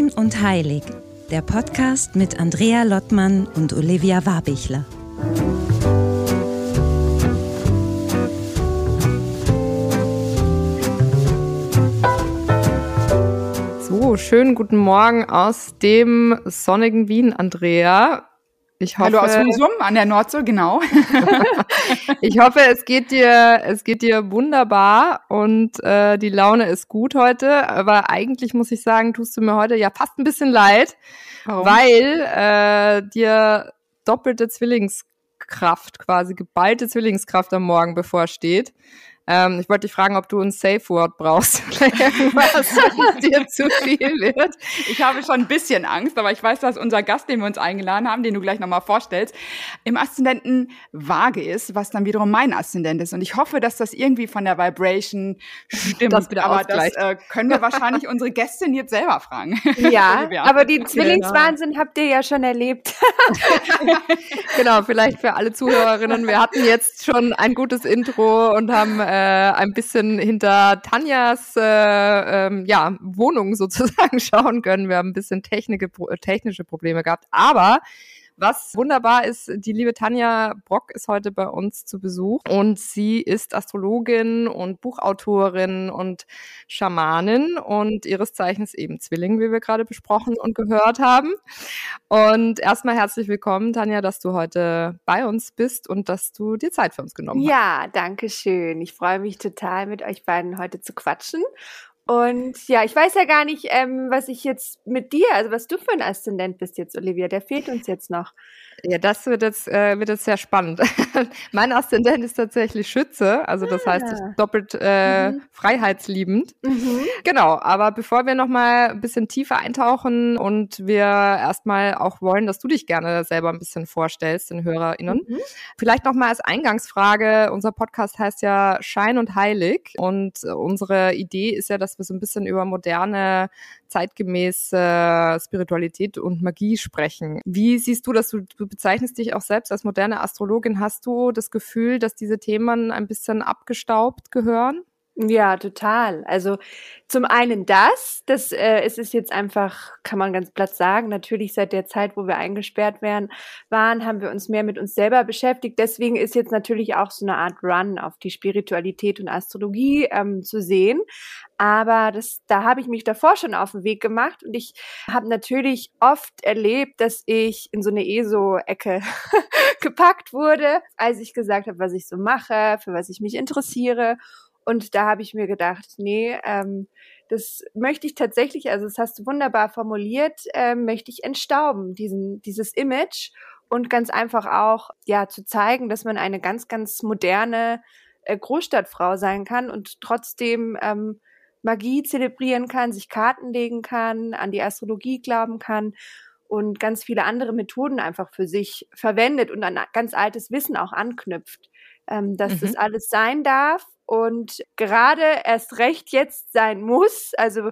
Schein und Heilig, der Podcast mit Andrea Lottmann und Olivia Warbichler. So, schönen guten Morgen aus dem sonnigen Wien, Andrea. Ich hoffe, Hallo aus Husum an der Nordsee, genau. ich hoffe, es geht dir, es geht dir wunderbar und äh, die Laune ist gut heute. Aber eigentlich muss ich sagen, tust du mir heute ja fast ein bisschen leid, Warum? weil äh, dir doppelte Zwillingskraft, quasi geballte Zwillingskraft am Morgen bevorsteht. Ähm, ich wollte dich fragen, ob du ein Safe Word brauchst was dir zu viel wird. Ich habe schon ein bisschen Angst, aber ich weiß, dass unser Gast, den wir uns eingeladen haben, den du gleich nochmal vorstellst, im Aszendenten vage ist, was dann wiederum mein Aszendent ist. Und ich hoffe, dass das irgendwie von der Vibration stimmt. Das aber das äh, können wir wahrscheinlich unsere Gästin jetzt selber fragen. Ja, aber die Zwillingswahnsinn habt ihr ja schon erlebt. genau, vielleicht für alle Zuhörerinnen. Wir hatten jetzt schon ein gutes Intro und haben äh, ein bisschen hinter Tanjas äh, ähm, ja, Wohnung sozusagen schauen können. Wir haben ein bisschen Technik, technische Probleme gehabt. Aber was wunderbar ist, die liebe Tanja Brock ist heute bei uns zu Besuch und sie ist Astrologin und Buchautorin und Schamanin und ihres Zeichens eben Zwilling, wie wir gerade besprochen und gehört haben. Und erstmal herzlich willkommen, Tanja, dass du heute bei uns bist und dass du dir Zeit für uns genommen hast. Ja, danke schön. Ich freue mich total, mit euch beiden heute zu quatschen und ja, ich weiß ja gar nicht, ähm, was ich jetzt mit dir, also was du für ein Aszendent bist jetzt, Olivia. Der fehlt uns jetzt noch. Ja, das wird jetzt, äh, wird jetzt sehr spannend. mein Aszendent ist tatsächlich Schütze, also das ah. heißt doppelt äh, mhm. freiheitsliebend. Mhm. Genau, aber bevor wir nochmal ein bisschen tiefer eintauchen und wir erstmal auch wollen, dass du dich gerne selber ein bisschen vorstellst, den HörerInnen. Mhm. Vielleicht nochmal als Eingangsfrage, unser Podcast heißt ja Schein und Heilig und unsere Idee ist ja, dass wir so ein bisschen über moderne zeitgemäße Spiritualität und Magie sprechen. Wie siehst du das? Du, du bezeichnest dich auch selbst als moderne Astrologin. Hast du das Gefühl, dass diese Themen ein bisschen abgestaubt gehören? Ja, total. Also zum einen das, das äh, ist es jetzt einfach, kann man ganz platt sagen, natürlich seit der Zeit, wo wir eingesperrt werden, waren, haben wir uns mehr mit uns selber beschäftigt. Deswegen ist jetzt natürlich auch so eine Art Run auf die Spiritualität und Astrologie ähm, zu sehen. Aber das, da habe ich mich davor schon auf den Weg gemacht und ich habe natürlich oft erlebt, dass ich in so eine ESO-Ecke gepackt wurde, als ich gesagt habe, was ich so mache, für was ich mich interessiere. Und da habe ich mir gedacht, nee, ähm, das möchte ich tatsächlich, also das hast du wunderbar formuliert, ähm, möchte ich entstauben, diesen, dieses Image und ganz einfach auch, ja, zu zeigen, dass man eine ganz, ganz moderne äh, Großstadtfrau sein kann und trotzdem ähm, Magie zelebrieren kann, sich Karten legen kann, an die Astrologie glauben kann und ganz viele andere Methoden einfach für sich verwendet und an ganz altes Wissen auch anknüpft, ähm, dass mhm. das alles sein darf und gerade erst recht jetzt sein muss. Also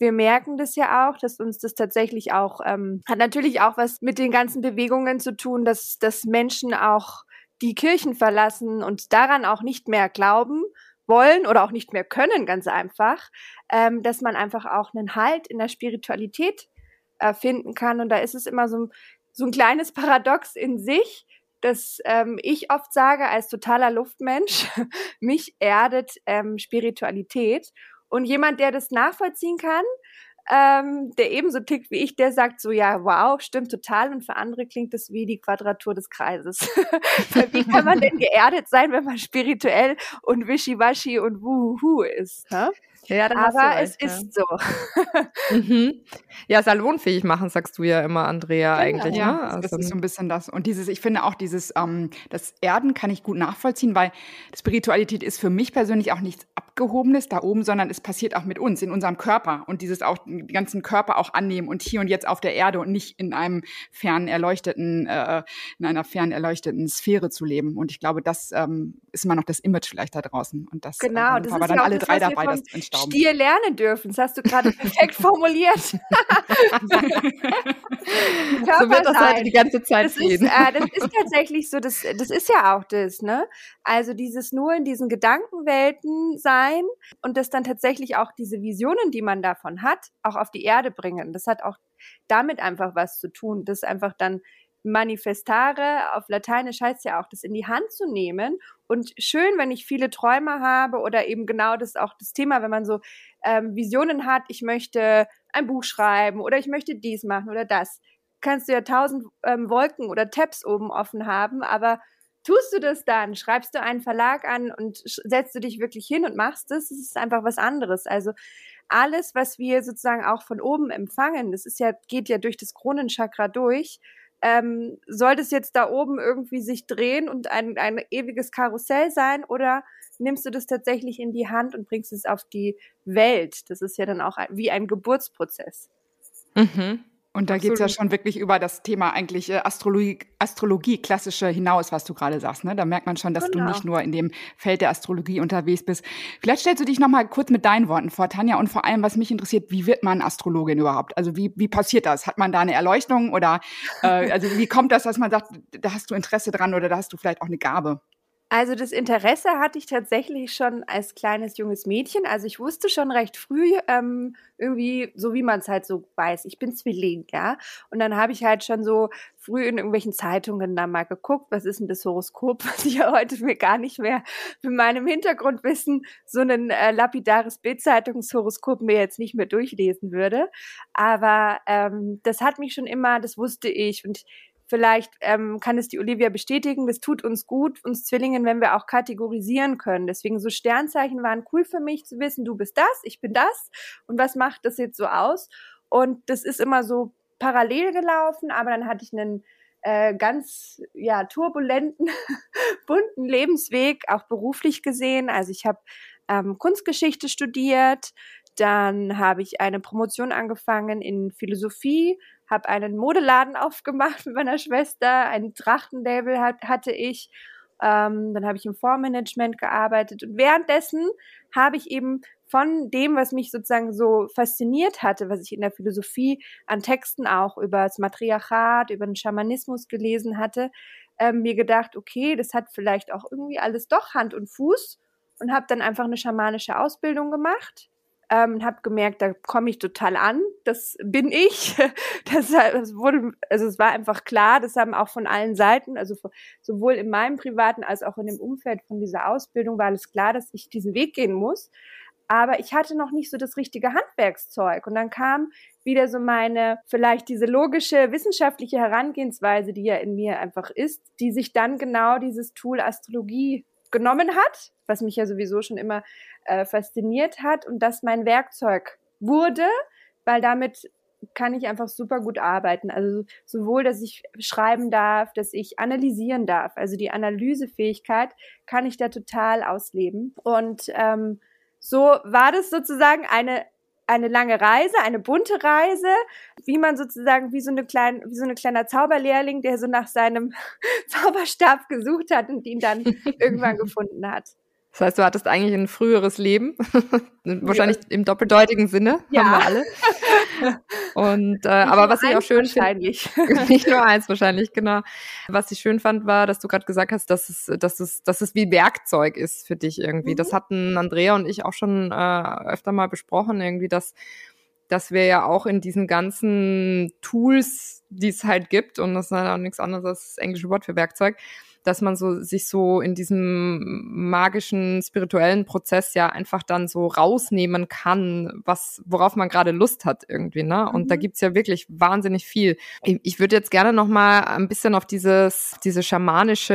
wir merken das ja auch, dass uns das tatsächlich auch, ähm, hat natürlich auch was mit den ganzen Bewegungen zu tun, dass, dass Menschen auch die Kirchen verlassen und daran auch nicht mehr glauben wollen oder auch nicht mehr können, ganz einfach, ähm, dass man einfach auch einen Halt in der Spiritualität äh, finden kann. Und da ist es immer so, so ein kleines Paradox in sich, dass ähm, ich oft sage, als totaler Luftmensch, mich erdet ähm, Spiritualität. Und jemand, der das nachvollziehen kann, ähm, der ebenso tickt wie ich, der sagt so, ja, wow, stimmt total. Und für andere klingt das wie die Quadratur des Kreises. wie kann man denn geerdet sein, wenn man spirituell und wischiwaschi und wuhuhu ist? Ne? Ja, aber es ja. ist so. mhm. Ja, salonfähig machen, sagst du ja immer, Andrea, genau. eigentlich. Ja, ne? also das ist so ein bisschen das. Und dieses, ich finde auch dieses, ähm, das Erden kann ich gut nachvollziehen, weil Spiritualität ist für mich persönlich auch nichts Abgehobenes da oben, sondern es passiert auch mit uns, in unserem Körper. Und dieses auch, den ganzen Körper auch annehmen und hier und jetzt auf der Erde und nicht in einem fern erleuchteten, äh, in einer fern erleuchteten Sphäre zu leben. Und ich glaube, das ähm, ist immer noch das Image vielleicht da draußen. Und das, genau, äh, das aber ist dann alle drei dabei, das Stier lernen dürfen. Das hast du gerade perfekt formuliert. so wird das halt die ganze Zeit das ist, äh, das ist tatsächlich so, das, das ist ja auch das, ne? Also dieses nur in diesen Gedankenwelten sein und das dann tatsächlich auch diese Visionen, die man davon hat, auch auf die Erde bringen. Das hat auch damit einfach was zu tun. Das einfach dann manifestare, auf Lateinisch heißt ja auch, das in die Hand zu nehmen. Und schön, wenn ich viele Träume habe oder eben genau das auch das Thema, wenn man so ähm, Visionen hat, ich möchte ein Buch schreiben oder ich möchte dies machen oder das. Kannst du ja tausend ähm, Wolken oder Tabs oben offen haben, aber tust du das dann? Schreibst du einen Verlag an und setzt du dich wirklich hin und machst das? Das ist einfach was anderes. Also alles, was wir sozusagen auch von oben empfangen, das ist ja, geht ja durch das Kronenchakra durch, ähm, soll das jetzt da oben irgendwie sich drehen und ein, ein ewiges Karussell sein oder nimmst du das tatsächlich in die Hand und bringst es auf die Welt? Das ist ja dann auch ein, wie ein Geburtsprozess. Mhm. Und da geht es ja schon wirklich über das Thema eigentlich äh, Astrologie, Astrologie klassische hinaus, was du gerade sagst. Ne? Da merkt man schon, dass genau. du nicht nur in dem Feld der Astrologie unterwegs bist. Vielleicht stellst du dich noch mal kurz mit deinen Worten vor, Tanja. Und vor allem, was mich interessiert, wie wird man Astrologin überhaupt? Also wie, wie passiert das? Hat man da eine Erleuchtung oder äh, also wie kommt das, dass man sagt, da hast du Interesse dran oder da hast du vielleicht auch eine Gabe? Also das Interesse hatte ich tatsächlich schon als kleines junges Mädchen. Also ich wusste schon recht früh, ähm, irgendwie, so wie man es halt so weiß, ich bin Zwilling, ja. Und dann habe ich halt schon so früh in irgendwelchen Zeitungen dann mal geguckt, was ist denn das Horoskop, was ich ja heute mir gar nicht mehr mit meinem Hintergrundwissen so ein äh, lapidares Bildzeitungshoroskop mir jetzt nicht mehr durchlesen würde. Aber ähm, das hat mich schon immer, das wusste ich. Und Vielleicht ähm, kann es die Olivia bestätigen, das tut uns gut, uns Zwillingen, wenn wir auch kategorisieren können. Deswegen so Sternzeichen waren cool für mich zu wissen, du bist das, ich bin das und was macht das jetzt so aus? Und das ist immer so parallel gelaufen, aber dann hatte ich einen äh, ganz ja turbulenten, bunten Lebensweg, auch beruflich gesehen. Also ich habe ähm, Kunstgeschichte studiert, dann habe ich eine Promotion angefangen in Philosophie, habe einen Modeladen aufgemacht mit meiner Schwester, ein Trachtenlabel hat, hatte ich. Ähm, dann habe ich im Fondsmanagement gearbeitet und währenddessen habe ich eben von dem, was mich sozusagen so fasziniert hatte, was ich in der Philosophie an Texten auch über das Matriarchat, über den Schamanismus gelesen hatte, ähm, mir gedacht, okay, das hat vielleicht auch irgendwie alles doch Hand und Fuß und habe dann einfach eine schamanische Ausbildung gemacht ähm, habe gemerkt, da komme ich total an. Das bin ich. Das, das, wurde, also es war einfach klar. Das haben auch von allen Seiten, also sowohl in meinem privaten als auch in dem Umfeld von dieser Ausbildung war alles klar, dass ich diesen Weg gehen muss. Aber ich hatte noch nicht so das richtige Handwerkszeug. Und dann kam wieder so meine, vielleicht diese logische wissenschaftliche Herangehensweise, die ja in mir einfach ist, die sich dann genau dieses Tool Astrologie genommen hat, was mich ja sowieso schon immer äh, fasziniert hat und das mein Werkzeug wurde, weil damit kann ich einfach super gut arbeiten. Also sowohl, dass ich schreiben darf, dass ich analysieren darf. Also die Analysefähigkeit kann ich da total ausleben. Und ähm, so war das sozusagen eine eine lange Reise, eine bunte Reise, wie man sozusagen wie so eine kleine, wie so eine kleiner Zauberlehrling, der so nach seinem Zauberstab gesucht hat und ihn dann irgendwann gefunden hat. Das heißt, du hattest eigentlich ein früheres Leben, wahrscheinlich ja. im doppeldeutigen Sinne, ja. haben wir alle. Und äh, aber was ich auch schön finde, nicht nur eins wahrscheinlich, genau. Was ich schön fand, war, dass du gerade gesagt hast, dass es, dass es, dass es wie Werkzeug ist für dich irgendwie. Mhm. Das hatten Andrea und ich auch schon äh, öfter mal besprochen, irgendwie, dass dass wir ja auch in diesen ganzen Tools, die es halt gibt, und das ist halt auch nichts anderes als das englische Wort für Werkzeug, dass man so sich so in diesem magischen spirituellen Prozess ja einfach dann so rausnehmen kann, was worauf man gerade Lust hat irgendwie, ne? Und mhm. da gibt's ja wirklich wahnsinnig viel. Ich, ich würde jetzt gerne noch mal ein bisschen auf dieses diese schamanische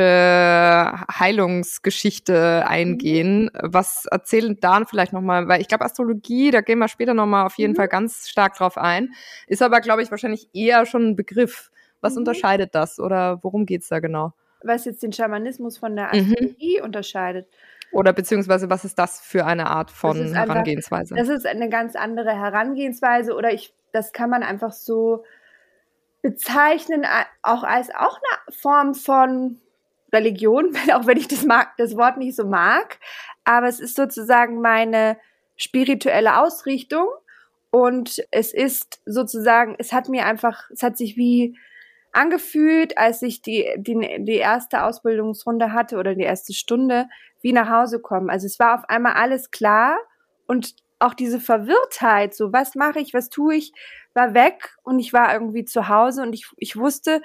Heilungsgeschichte eingehen. Mhm. Was erzählen da vielleicht noch mal, weil ich glaube Astrologie, da gehen wir später noch mal auf jeden mhm. Fall ganz stark drauf ein, ist aber glaube ich wahrscheinlich eher schon ein Begriff. Was mhm. unterscheidet das oder worum geht's da genau? Was jetzt den Schamanismus von der mhm. Astrologie mhm. unterscheidet. Oder beziehungsweise was ist das für eine Art von das Herangehensweise? Einfach, das ist eine ganz andere Herangehensweise oder ich, das kann man einfach so bezeichnen, auch als auch eine Form von Religion, auch wenn ich das mag, das Wort nicht so mag. Aber es ist sozusagen meine spirituelle Ausrichtung. Und es ist sozusagen, es hat mir einfach, es hat sich wie angefühlt, als ich die, die, die erste Ausbildungsrunde hatte oder die erste Stunde, wie nach Hause kommen. Also es war auf einmal alles klar und auch diese Verwirrtheit, so was mache ich, was tue ich, war weg und ich war irgendwie zu Hause und ich, ich wusste,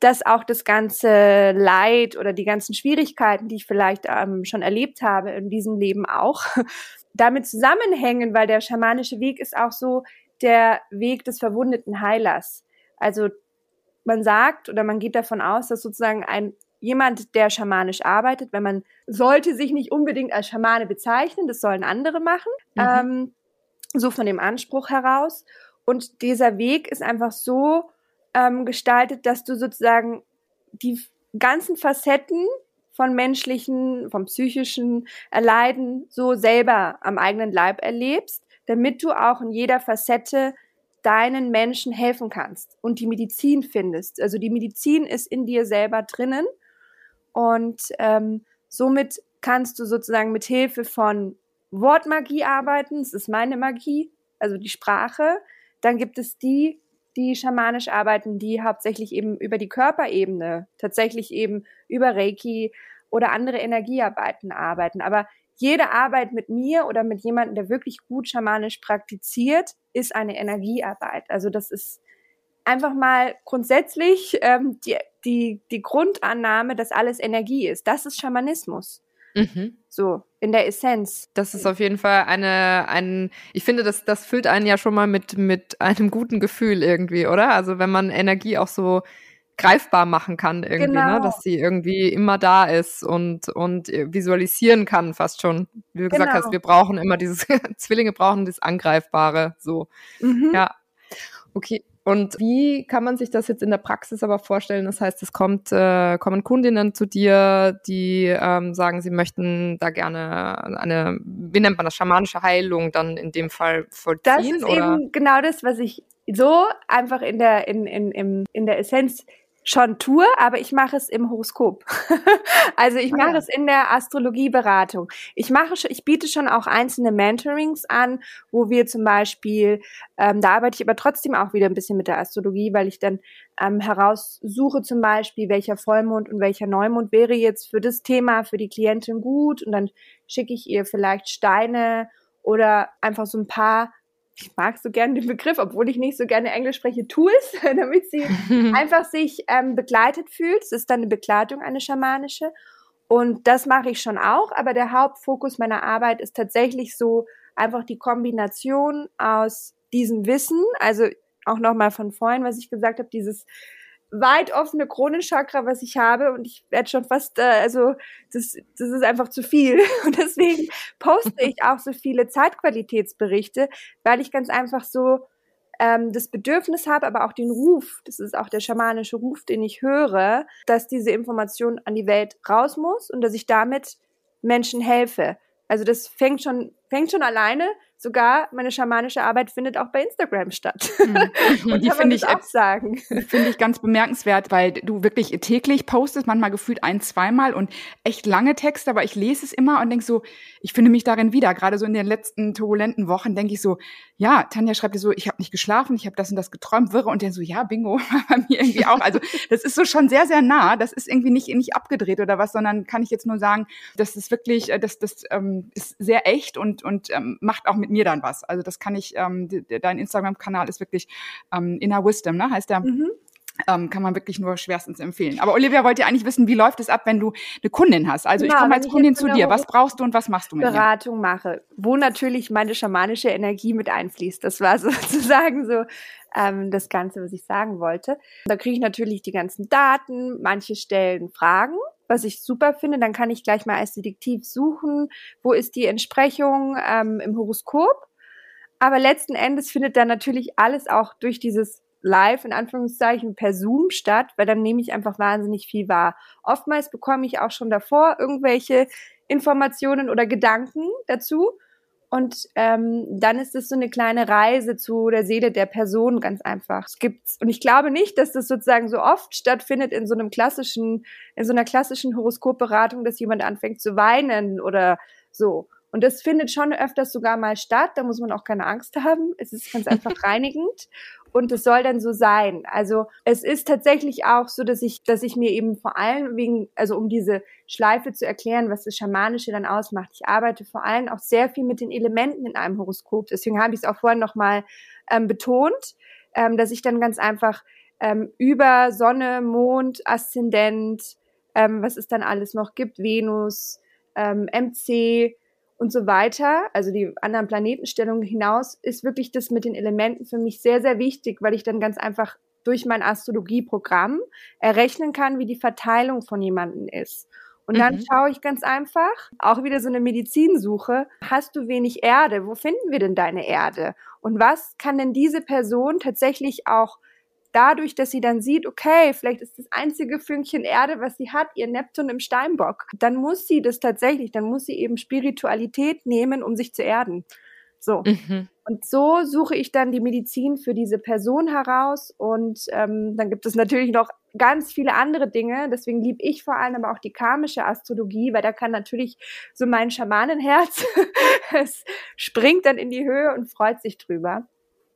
dass auch das ganze Leid oder die ganzen Schwierigkeiten, die ich vielleicht ähm, schon erlebt habe in diesem Leben auch, damit zusammenhängen, weil der schamanische Weg ist auch so der Weg des verwundeten Heilers. Also man sagt oder man geht davon aus, dass sozusagen ein jemand, der schamanisch arbeitet, wenn man sollte sich nicht unbedingt als Schamane bezeichnen, das sollen andere machen, mhm. ähm, so von dem Anspruch heraus. Und dieser Weg ist einfach so ähm, gestaltet, dass du sozusagen die ganzen Facetten von menschlichen, vom psychischen Erleiden so selber am eigenen Leib erlebst, damit du auch in jeder Facette deinen Menschen helfen kannst und die Medizin findest. Also die Medizin ist in dir selber drinnen und ähm, somit kannst du sozusagen mit Hilfe von Wortmagie arbeiten. Das ist meine Magie, also die Sprache. Dann gibt es die, die schamanisch arbeiten, die hauptsächlich eben über die Körperebene, tatsächlich eben über Reiki oder andere Energiearbeiten arbeiten. Aber jede Arbeit mit mir oder mit jemandem, der wirklich gut schamanisch praktiziert, ist eine Energiearbeit. Also das ist einfach mal grundsätzlich ähm, die, die, die Grundannahme, dass alles Energie ist. Das ist Schamanismus. Mhm. So, in der Essenz. Das ist auf jeden Fall eine, ein, ich finde, das, das füllt einen ja schon mal mit, mit einem guten Gefühl irgendwie, oder? Also wenn man Energie auch so greifbar machen kann irgendwie, ne? genau. ne? dass sie irgendwie immer da ist und, und visualisieren kann fast schon. Wie du genau. gesagt hast, wir brauchen immer dieses, Zwillinge brauchen das Angreifbare, so. Mhm. Ja. Okay. Und wie kann man sich das jetzt in der Praxis aber vorstellen? Das heißt, es kommt, äh, kommen Kundinnen zu dir, die ähm, sagen, sie möchten da gerne eine, wie nennt man das, schamanische Heilung dann in dem Fall vollziehen? Das ist oder? eben genau das, was ich so einfach in der, in, in, in, in der Essenz schon tue, aber ich mache es im Horoskop. also ich mache ah, ja. es in der Astrologieberatung. Ich mache, ich biete schon auch einzelne Mentorings an, wo wir zum Beispiel, ähm, da arbeite ich aber trotzdem auch wieder ein bisschen mit der Astrologie, weil ich dann ähm, heraussuche zum Beispiel, welcher Vollmond und welcher Neumond wäre jetzt für das Thema für die Klientin gut und dann schicke ich ihr vielleicht Steine oder einfach so ein paar ich mag so gerne den Begriff, obwohl ich nicht so gerne Englisch spreche, Tools, damit sie einfach sich ähm, begleitet fühlt. Es ist dann eine Begleitung, eine schamanische. Und das mache ich schon auch, aber der Hauptfokus meiner Arbeit ist tatsächlich so einfach die Kombination aus diesem Wissen, also auch nochmal von vorhin, was ich gesagt habe, dieses weit offene Kronenchakra, was ich habe und ich werde schon fast, äh, also das, das ist einfach zu viel und deswegen poste ich auch so viele Zeitqualitätsberichte, weil ich ganz einfach so ähm, das Bedürfnis habe, aber auch den Ruf, das ist auch der schamanische Ruf, den ich höre, dass diese Information an die Welt raus muss und dass ich damit Menschen helfe. Also das fängt schon, fängt schon alleine sogar meine schamanische Arbeit findet auch bei Instagram statt. Mhm. Und die finde ich auch sagen. Finde ich ganz bemerkenswert, weil du wirklich täglich postest, manchmal gefühlt ein, zweimal und echt lange Texte, aber ich lese es immer und denke so, ich finde mich darin wieder. Gerade so in den letzten turbulenten Wochen denke ich so, ja, Tanja schreibt dir so, ich habe nicht geschlafen, ich habe das und das geträumt, wirre und dann so, ja, bingo, bei mir irgendwie auch. Also das ist so schon sehr, sehr nah. Das ist irgendwie nicht, nicht abgedreht oder was, sondern kann ich jetzt nur sagen, das ist wirklich, äh, das, das ähm, ist sehr echt und, und ähm, macht auch mit mir dann was. Also das kann ich, ähm, dein Instagram-Kanal ist wirklich ähm, Inner Wisdom, ne? Heißt der? Mhm. Ähm, kann man wirklich nur schwerstens empfehlen. Aber Olivia wollte ja eigentlich wissen, wie läuft es ab, wenn du eine Kundin hast? Also genau, ich komme als Kundin zu dir. Was brauchst du und was machst du mit Beratung mir? mache, wo natürlich meine schamanische Energie mit einfließt. Das war sozusagen so ähm, das Ganze, was ich sagen wollte. Da kriege ich natürlich die ganzen Daten. Manche stellen Fragen was ich super finde. Dann kann ich gleich mal als Detektiv suchen, wo ist die Entsprechung ähm, im Horoskop. Aber letzten Endes findet dann natürlich alles auch durch dieses Live in Anführungszeichen per Zoom statt, weil dann nehme ich einfach wahnsinnig viel wahr. Oftmals bekomme ich auch schon davor irgendwelche Informationen oder Gedanken dazu und ähm, dann ist es so eine kleine Reise zu der Seele der Person ganz einfach. Es gibt's und ich glaube nicht, dass das sozusagen so oft stattfindet in so einem klassischen, in so einer klassischen Horoskopberatung, dass jemand anfängt zu weinen oder so. Und das findet schon öfters sogar mal statt. Da muss man auch keine Angst haben. Es ist ganz einfach reinigend. Und es soll dann so sein. Also es ist tatsächlich auch so, dass ich, dass ich mir eben vor allem wegen, also um diese Schleife zu erklären, was das Schamanische dann ausmacht. Ich arbeite vor allem auch sehr viel mit den Elementen in einem Horoskop. Deswegen habe ich es auch vorhin nochmal ähm, betont, ähm, dass ich dann ganz einfach ähm, über Sonne, Mond, Aszendent, ähm, was es dann alles noch gibt, Venus, ähm, MC, und so weiter, also die anderen Planetenstellungen hinaus, ist wirklich das mit den Elementen für mich sehr, sehr wichtig, weil ich dann ganz einfach durch mein Astrologieprogramm errechnen kann, wie die Verteilung von jemanden ist. Und dann mhm. schaue ich ganz einfach, auch wieder so eine Medizinsuche, hast du wenig Erde? Wo finden wir denn deine Erde? Und was kann denn diese Person tatsächlich auch dadurch, dass sie dann sieht, okay, vielleicht ist das einzige Fünkchen Erde, was sie hat, ihr Neptun im Steinbock, dann muss sie das tatsächlich, dann muss sie eben Spiritualität nehmen, um sich zu erden. So. Mhm. Und so suche ich dann die Medizin für diese Person heraus. Und ähm, dann gibt es natürlich noch ganz viele andere Dinge. Deswegen liebe ich vor allem aber auch die karmische Astrologie, weil da kann natürlich so mein Schamanenherz, es springt dann in die Höhe und freut sich drüber.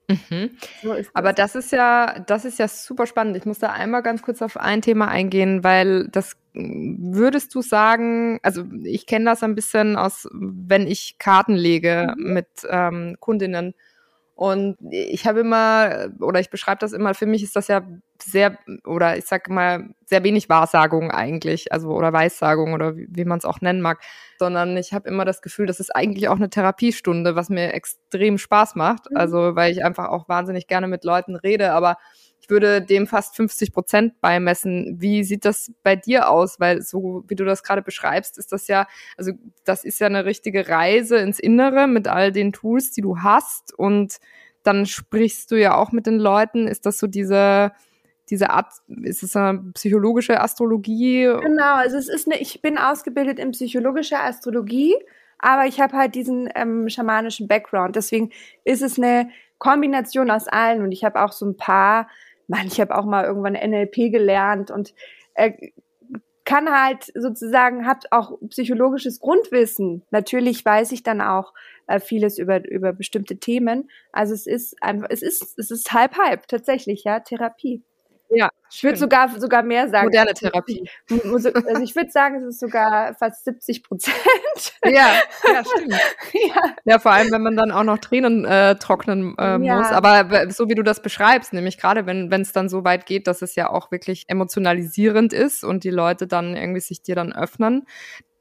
Mhm. So Aber das ist ja, das ist ja super spannend. Ich muss da einmal ganz kurz auf ein Thema eingehen, weil das würdest du sagen, also ich kenne das ein bisschen aus, wenn ich Karten lege mhm. mit ähm, Kundinnen und ich habe immer, oder ich beschreibe das immer, für mich ist das ja sehr, oder ich sag mal, sehr wenig Wahrsagung eigentlich, also oder Weissagung oder wie, wie man es auch nennen mag, sondern ich habe immer das Gefühl, das ist eigentlich auch eine Therapiestunde, was mir extrem Spaß macht. Mhm. Also weil ich einfach auch wahnsinnig gerne mit Leuten rede, aber würde dem fast 50 Prozent beimessen. Wie sieht das bei dir aus? Weil so wie du das gerade beschreibst, ist das ja, also das ist ja eine richtige Reise ins Innere mit all den Tools, die du hast und dann sprichst du ja auch mit den Leuten. Ist das so diese, diese Art, ist es eine psychologische Astrologie? Genau, also es ist eine, ich bin ausgebildet in psychologischer Astrologie, aber ich habe halt diesen ähm, schamanischen Background. Deswegen ist es eine Kombination aus allen und ich habe auch so ein paar Mann, ich habe auch mal irgendwann NLP gelernt und äh, kann halt sozusagen, hat auch psychologisches Grundwissen. Natürlich weiß ich dann auch äh, vieles über, über bestimmte Themen. Also es ist einfach, es ist, es ist halb halb, tatsächlich, ja, Therapie. Ja, ich würde sogar sogar mehr sagen. Moderne Therapie. Also ich würde sagen, es ist sogar fast 70 Prozent. Ja, ja, stimmt. Ja. ja, vor allem, wenn man dann auch noch Tränen äh, trocknen äh, ja. muss. Aber so wie du das beschreibst, nämlich gerade wenn es dann so weit geht, dass es ja auch wirklich emotionalisierend ist und die Leute dann irgendwie sich dir dann öffnen,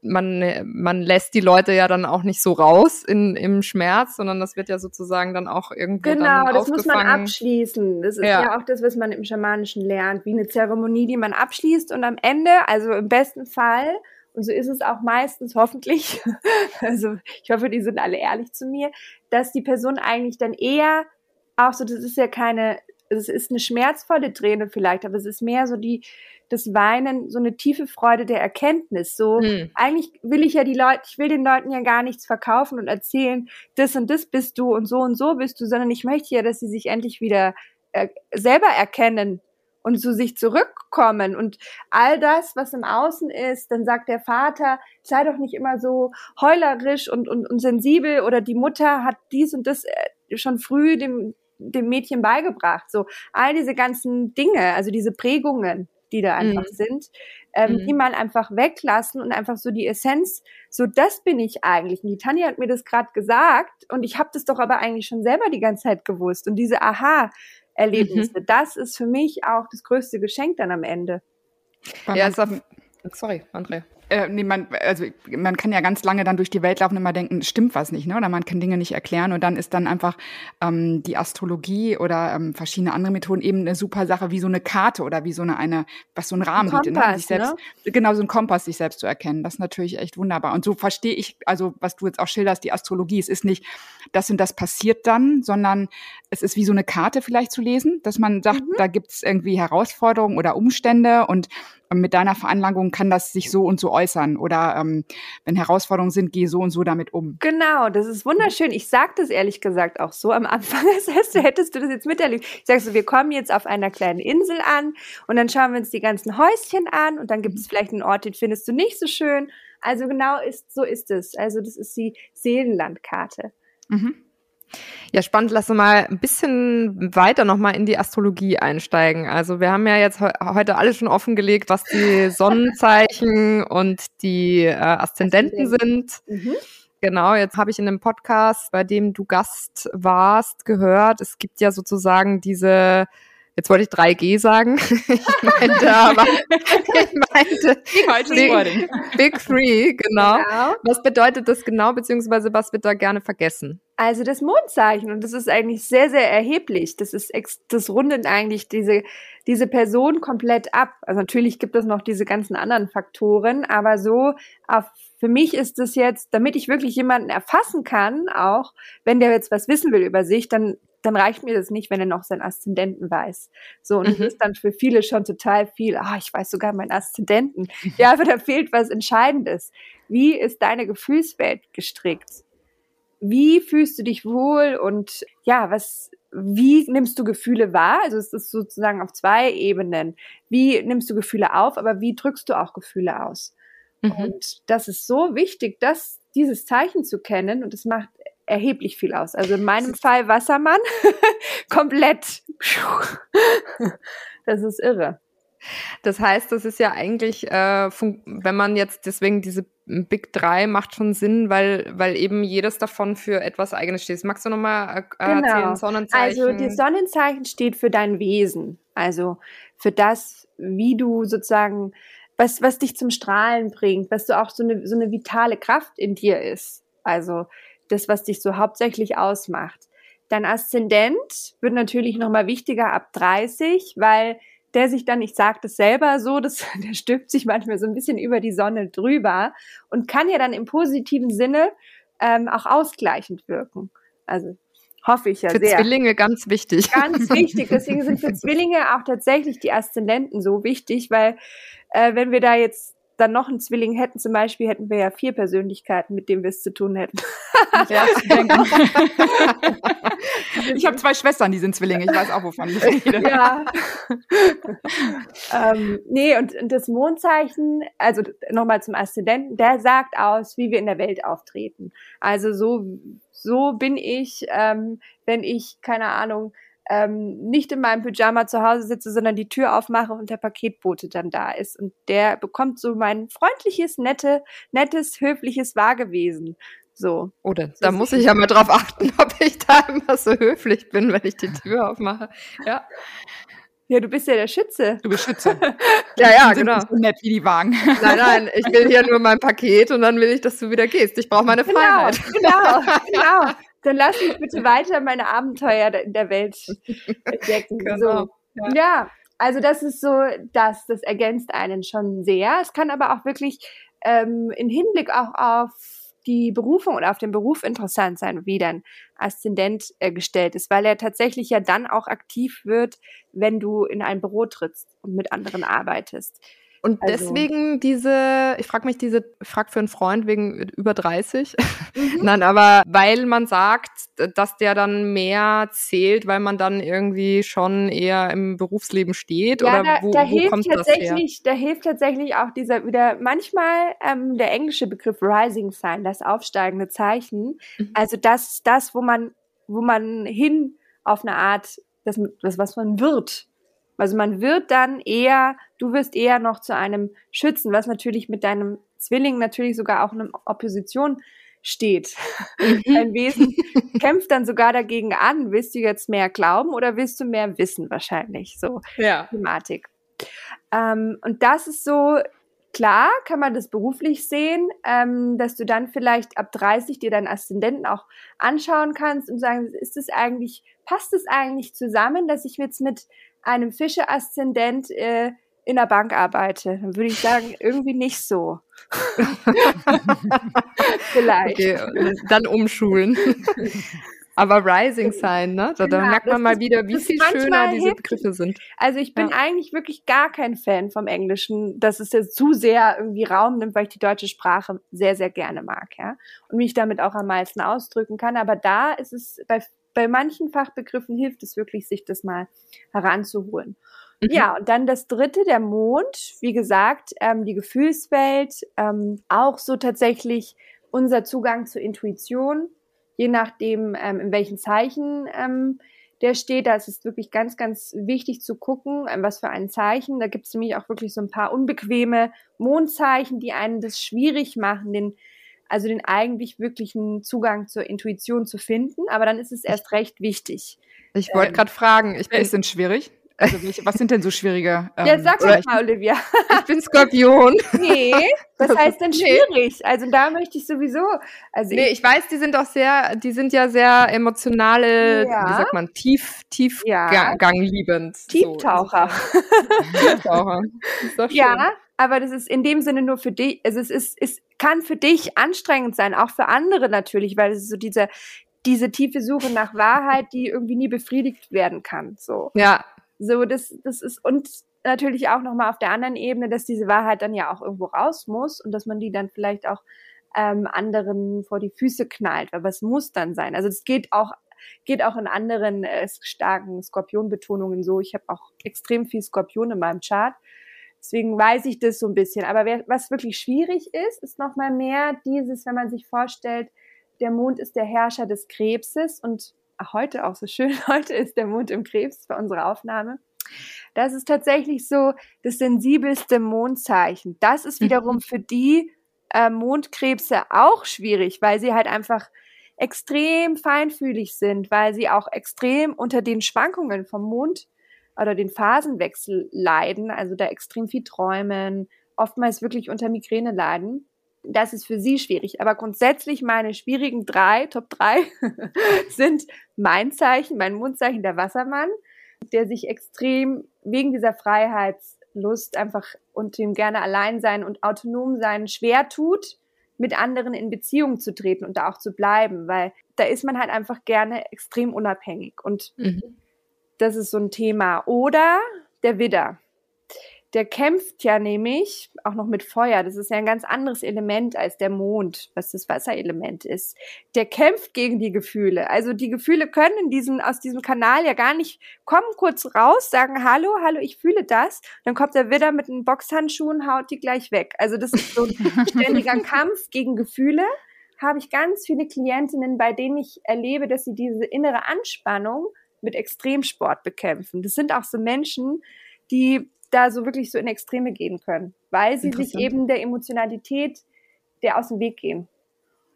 man, man lässt die Leute ja dann auch nicht so raus in, im Schmerz, sondern das wird ja sozusagen dann auch irgendwie Genau, das muss man abschließen. Das ist ja. ja. auch das, was man im Schamanischen lernt, wie eine Zeremonie, die man abschließt und am Ende, also im besten Fall, und so ist es auch meistens hoffentlich, also ich hoffe, die sind alle ehrlich zu mir, dass die Person eigentlich dann eher auch so, das ist ja keine, es ist eine schmerzvolle Träne vielleicht, aber es ist mehr so die, das Weinen so eine tiefe Freude der Erkenntnis. So, hm. eigentlich will ich ja die Leute, ich will den Leuten ja gar nichts verkaufen und erzählen, das und das bist du und so und so bist du, sondern ich möchte ja, dass sie sich endlich wieder äh, selber erkennen und zu sich zurückkommen und all das, was im Außen ist, dann sagt der Vater, sei doch nicht immer so heulerisch und, und, und sensibel oder die Mutter hat dies und das äh, schon früh dem, dem Mädchen beigebracht. So all diese ganzen Dinge, also diese Prägungen, die da einfach mhm. sind, ähm, mhm. die mal einfach weglassen und einfach so die Essenz, so das bin ich eigentlich. Und die Tanja hat mir das gerade gesagt und ich habe das doch aber eigentlich schon selber die ganze Zeit gewusst. Und diese Aha-Erlebnisse, mhm. das ist für mich auch das größte Geschenk dann am Ende. Ja, ist auf, sorry, Andrea äh, nee, man, also man kann ja ganz lange dann durch die Welt laufen und immer denken, stimmt was nicht, ne? Oder man kann Dinge nicht erklären und dann ist dann einfach ähm, die Astrologie oder ähm, verschiedene andere Methoden eben eine super Sache, wie so eine Karte oder wie so eine, eine was so ein Rahmen ein bietet, ne? Sich selbst, ne? Genau, so ein Kompass, sich selbst zu erkennen. Das ist natürlich echt wunderbar. Und so verstehe ich, also was du jetzt auch schilderst, die Astrologie, es ist nicht, das und das passiert dann, sondern es ist wie so eine Karte vielleicht zu lesen, dass man sagt, mhm. da gibt es irgendwie Herausforderungen oder Umstände und mit deiner Veranlagung kann das sich so und so äußern oder ähm, wenn Herausforderungen sind, geh so und so damit um. Genau, das ist wunderschön. Ich sage das ehrlich gesagt auch so am Anfang, als heißt, hättest du das jetzt miterlebt. Ich sage so, wir kommen jetzt auf einer kleinen Insel an und dann schauen wir uns die ganzen Häuschen an und dann gibt es vielleicht einen Ort, den findest du nicht so schön. Also genau ist, so ist es. Also das ist die Seelenlandkarte. Mhm. Ja, spannend. Lass uns mal ein bisschen weiter nochmal in die Astrologie einsteigen. Also wir haben ja jetzt he heute alles schon offengelegt, was die Sonnenzeichen und die äh, Aszendenten sind. Mhm. Genau, jetzt habe ich in einem Podcast, bei dem du Gast warst, gehört, es gibt ja sozusagen diese Jetzt wollte ich 3G sagen. ich meinte aber, ich meinte Big, Big Three, genau. genau. Was bedeutet das genau, beziehungsweise was wird da gerne vergessen? Also das Mondzeichen und das ist eigentlich sehr, sehr erheblich. Das ist das rundet eigentlich diese, diese Person komplett ab. Also natürlich gibt es noch diese ganzen anderen Faktoren, aber so auf, für mich ist es jetzt, damit ich wirklich jemanden erfassen kann, auch wenn der jetzt was wissen will über sich, dann dann reicht mir das nicht, wenn er noch seinen Aszendenten weiß. So, und mhm. das ist dann für viele schon total viel. Ah, ich weiß sogar meinen Aszendenten. Ja, aber da fehlt was Entscheidendes. Wie ist deine Gefühlswelt gestrickt? Wie fühlst du dich wohl und ja, was, wie nimmst du Gefühle wahr? Also es ist sozusagen auf zwei Ebenen. Wie nimmst du Gefühle auf, aber wie drückst du auch Gefühle aus? Mhm. Und das ist so wichtig, dass dieses Zeichen zu kennen und es macht erheblich viel aus. Also in meinem Fall Wassermann komplett. das ist irre. Das heißt, das ist ja eigentlich, äh, wenn man jetzt deswegen diese Big 3 macht schon Sinn, weil, weil eben jedes davon für etwas eigenes steht. Magst du nochmal äh, genau. erzählen, Sonnenzeichen? Also das Sonnenzeichen steht für dein Wesen, also für das, wie du sozusagen, was, was dich zum Strahlen bringt, was du auch so eine, so eine vitale Kraft in dir ist. Also das, was dich so hauptsächlich ausmacht. Dein Aszendent wird natürlich nochmal wichtiger ab 30, weil der sich dann, ich sage das selber so, das, der stülpt sich manchmal so ein bisschen über die Sonne drüber und kann ja dann im positiven Sinne ähm, auch ausgleichend wirken. Also hoffe ich ja für sehr. Für Zwillinge ganz wichtig. Ganz wichtig. Deswegen sind für Zwillinge auch tatsächlich die Aszendenten so wichtig, weil äh, wenn wir da jetzt dann noch einen Zwilling hätten, zum Beispiel, hätten wir ja vier Persönlichkeiten, mit denen wir es zu tun hätten. Ja, ich habe zwei Schwestern, die sind Zwillinge. Ich weiß auch, wovon ich rede. Ja. ähm, nee, und, und das Mondzeichen, also nochmal zum Aszendenten, der sagt aus, wie wir in der Welt auftreten. Also so, so bin ich, ähm, wenn ich, keine Ahnung, ähm, nicht in meinem Pyjama zu Hause sitze, sondern die Tür aufmache und der Paketbote dann da ist. Und der bekommt so mein freundliches, nette, nettes, höfliches Wagewesen. So. Oder da muss ich ja mal drauf achten, ob ich da immer so höflich bin, wenn ich die Tür aufmache. Ja. Ja, du bist ja der Schütze. Du bist Schütze. ja, ja, genau. So nett wie die Wagen. Nein, nein, ich will hier nur mein Paket und dann will ich, dass du wieder gehst. Ich brauche meine genau, Freiheit. Genau, genau dann lass mich bitte weiter meine Abenteuer in der Welt entdecken. Genau. So. Ja. also das ist so, das, das ergänzt einen schon sehr. Es kann aber auch wirklich ähm, in Hinblick auch auf die Berufung oder auf den Beruf interessant sein, wie dann Aszendent äh, gestellt ist, weil er tatsächlich ja dann auch aktiv wird, wenn du in ein Büro trittst und mit anderen arbeitest. Und also. deswegen diese, ich frage mich diese, ich frage für einen Freund wegen über 30. Mhm. Nein, aber weil man sagt, dass der dann mehr zählt, weil man dann irgendwie schon eher im Berufsleben steht? Ja, oder da, wo, da wo hilft kommt tatsächlich, das her? Da hilft tatsächlich auch dieser wieder manchmal ähm, der englische Begriff Rising Sign, das aufsteigende Zeichen. Mhm. Also das, das, wo man, wo man hin auf eine Art, das, das was man wird. Also man wird dann eher, du wirst eher noch zu einem Schützen, was natürlich mit deinem Zwilling natürlich sogar auch in Opposition steht. Mhm. Dein Wesen kämpft dann sogar dagegen an. Willst du jetzt mehr glauben oder willst du mehr wissen wahrscheinlich? So ja. Thematik. Ähm, und das ist so, klar kann man das beruflich sehen, ähm, dass du dann vielleicht ab 30 dir deinen Aszendenten auch anschauen kannst und sagen, ist es eigentlich, passt es eigentlich zusammen, dass ich jetzt mit einem Fische-Aszendent äh, in der Bank arbeite, dann würde ich sagen, irgendwie nicht so. Vielleicht. Okay, dann umschulen. Aber Rising Sign, ne? Da, da merkt man mal wieder, wie viel schöner diese Begriffe sind. Also ich bin ja. eigentlich wirklich gar kein Fan vom Englischen, dass es jetzt zu sehr irgendwie Raum nimmt, weil ich die deutsche Sprache sehr, sehr gerne mag, ja. Und mich damit auch am meisten ausdrücken kann. Aber da ist es, bei, bei manchen Fachbegriffen hilft es wirklich, sich das mal heranzuholen. Mhm. Ja, und dann das dritte, der Mond. Wie gesagt, ähm, die Gefühlswelt, ähm, auch so tatsächlich unser Zugang zur Intuition, je nachdem, ähm, in welchen Zeichen ähm, der steht. Da ist es wirklich ganz, ganz wichtig zu gucken, ähm, was für ein Zeichen. Da gibt es nämlich auch wirklich so ein paar unbequeme Mondzeichen, die einen das schwierig machen, den also den eigentlich wirklichen Zugang zur Intuition zu finden. Aber dann ist es erst recht wichtig. Ich wollte ähm, gerade fragen, ich bin, ist denn schwierig? Also welche, was sind denn so schwierige? Ähm, ja, sag doch mal, Olivia. Ich bin Skorpion. Nee, was heißt denn schwierig? Also da möchte ich sowieso. Also nee, ich, ich weiß, die sind auch sehr, die sind ja sehr emotionale, ja. wie sagt man, tief, tiefgangliebend. Ja. Tieftaucher. So. Tieftaucher. Ist doch schön. Ja, aber das ist in dem Sinne nur für dich, also es ist, es kann für dich anstrengend sein, auch für andere natürlich, weil es ist so diese, diese tiefe Suche nach Wahrheit, die irgendwie nie befriedigt werden kann. So. Ja, so, das, das ist, und natürlich auch nochmal auf der anderen Ebene, dass diese Wahrheit dann ja auch irgendwo raus muss und dass man die dann vielleicht auch ähm, anderen vor die Füße knallt, aber es muss dann sein. Also es geht auch geht auch in anderen äh, starken Skorpionbetonungen so. Ich habe auch extrem viel Skorpion in meinem Chart. Deswegen weiß ich das so ein bisschen. Aber wer, was wirklich schwierig ist, ist nochmal mehr dieses, wenn man sich vorstellt, der Mond ist der Herrscher des Krebses und heute auch so schön, heute ist der Mond im Krebs für unsere Aufnahme. Das ist tatsächlich so das sensibelste Mondzeichen. Das ist wiederum mhm. für die äh, Mondkrebse auch schwierig, weil sie halt einfach extrem feinfühlig sind, weil sie auch extrem unter den Schwankungen vom Mond oder den Phasenwechsel leiden, also da extrem viel träumen, oftmals wirklich unter Migräne leiden das ist für sie schwierig. Aber grundsätzlich meine schwierigen drei, Top drei, sind mein Zeichen, mein Mundzeichen, der Wassermann, der sich extrem wegen dieser Freiheitslust einfach und dem gerne allein sein und autonom sein schwer tut, mit anderen in Beziehung zu treten und da auch zu bleiben, weil da ist man halt einfach gerne extrem unabhängig und mhm. Das ist so ein Thema. Oder der Widder der kämpft ja nämlich auch noch mit Feuer. Das ist ja ein ganz anderes Element als der Mond, was das Wasserelement ist. Der kämpft gegen die Gefühle. Also die Gefühle können in diesen, aus diesem Kanal ja gar nicht kommen kurz raus, sagen Hallo, hallo, ich fühle das. Dann kommt er wieder mit einem Boxhandschuhen, haut die gleich weg. Also das ist so ein ständiger Kampf gegen Gefühle. Habe ich ganz viele Klientinnen, bei denen ich erlebe, dass sie diese innere Anspannung mit Extremsport bekämpfen. Das sind auch so Menschen, die da so wirklich so in Extreme gehen können, weil sie sich eben der Emotionalität der aus dem Weg gehen.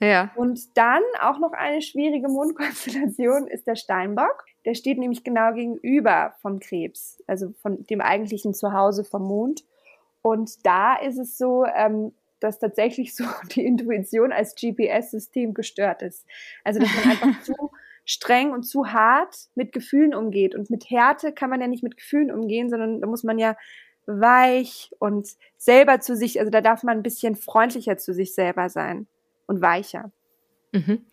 Ja. Und dann auch noch eine schwierige Mondkonstellation ist der Steinbock. Der steht nämlich genau gegenüber vom Krebs, also von dem eigentlichen Zuhause vom Mond. Und da ist es so, ähm, dass tatsächlich so die Intuition als GPS-System gestört ist. Also dass man einfach zu streng und zu hart mit Gefühlen umgeht. Und mit Härte kann man ja nicht mit Gefühlen umgehen, sondern da muss man ja weich und selber zu sich, also da darf man ein bisschen freundlicher zu sich selber sein und weicher. Mhm.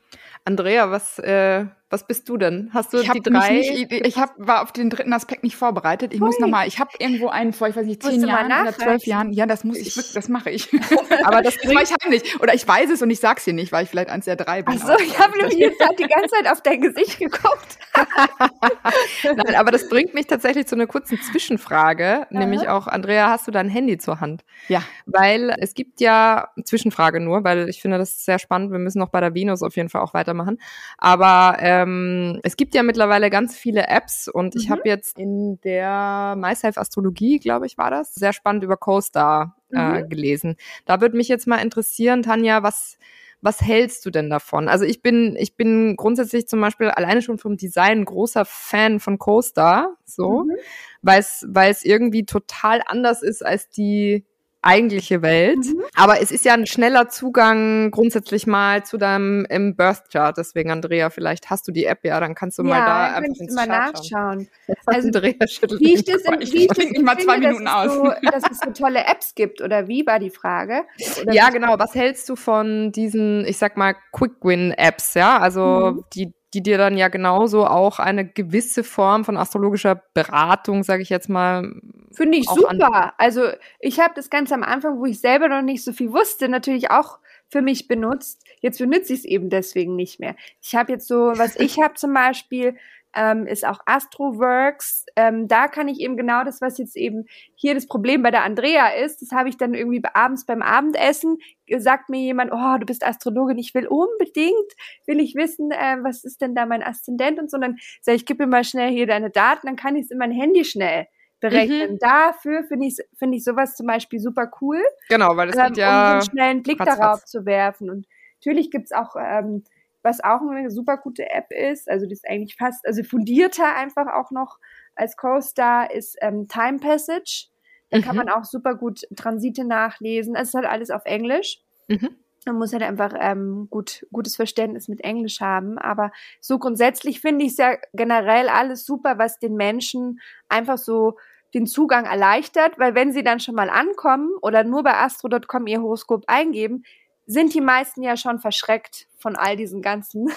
Andrea, was, äh, was bist du denn? Hast du ich die drei? Nicht, ich, hab, war auf den dritten Aspekt nicht vorbereitet. Ich Ui. muss nochmal, ich habe irgendwo einen vor, ich weiß nicht, zehn Jahren oder zwölf Jahren. Ja, das muss ich, das mache ich. aber das, mache ich heimlich. Oder ich weiß es und ich sag's dir nicht, weil ich vielleicht eins der drei bin. Ach so, ich habe nämlich jetzt die ganze Zeit auf dein Gesicht geguckt. Nein, aber das bringt mich tatsächlich zu einer kurzen Zwischenfrage, Aha. nämlich auch, Andrea, hast du dein Handy zur Hand? Ja. Weil es gibt ja, Zwischenfrage nur, weil ich finde das sehr spannend, wir müssen noch bei der Venus auf jeden Fall auch weitermachen, aber ähm, es gibt ja mittlerweile ganz viele Apps und mhm. ich habe jetzt in der MySafe Astrologie, glaube ich, war das, sehr spannend über CoStar äh, mhm. gelesen. Da würde mich jetzt mal interessieren, Tanja, was was hältst du denn davon? Also ich bin, ich bin grundsätzlich zum Beispiel alleine schon vom Design großer Fan von CoStar, so, mhm. weil es, weil es irgendwie total anders ist als die eigentliche Welt. Mhm. Aber es ist ja ein schneller Zugang grundsätzlich mal zu deinem im Birth Chart. Deswegen, Andrea, vielleicht hast du die App ja, dann kannst du ja, mal da einfach ins mal Chart nachschauen. Also, Andrea schüttelt wie ich das, in, wie ich das nicht mal zwei finde, Minuten aus. So, dass es so tolle Apps gibt oder wie war die Frage? Oder ja, genau. Was hältst du von diesen, ich sag mal, Quick Win Apps? Ja, also mhm. die die dir dann ja genauso auch eine gewisse Form von astrologischer Beratung, sage ich jetzt mal. Finde ich super. Also ich habe das Ganze am Anfang, wo ich selber noch nicht so viel wusste, natürlich auch für mich benutzt. Jetzt benutze ich es eben deswegen nicht mehr. Ich habe jetzt so, was ich habe zum Beispiel, ähm, ist auch Astroworks. Ähm, da kann ich eben genau das, was jetzt eben hier das Problem bei der Andrea ist, das habe ich dann irgendwie abends beim Abendessen, sagt mir jemand, oh, du bist Astrologin, ich will unbedingt, will ich wissen, äh, was ist denn da mein Aszendent und so. Und dann sage ich, gib mir mal schnell hier deine Daten, dann kann ich es in mein Handy schnell berechnen. Mhm. Dafür finde ich, finde ich sowas zum Beispiel super cool. Genau, weil es ähm, ja. Um einen schnellen Blick ratz, darauf ratz. zu werfen. Und natürlich gibt's auch, ähm, was auch eine super gute App ist, also das ist eigentlich fast, also fundierter einfach auch noch als Co-Star ist ähm, Time Passage. Da mhm. kann man auch super gut Transite nachlesen. Es ist halt alles auf Englisch. Mhm. Man muss halt einfach ähm, gut, gutes Verständnis mit Englisch haben. Aber so grundsätzlich finde ich es ja generell alles super, was den Menschen einfach so den Zugang erleichtert, weil wenn sie dann schon mal ankommen oder nur bei astro.com ihr Horoskop eingeben, sind die meisten ja schon verschreckt von all diesen ganzen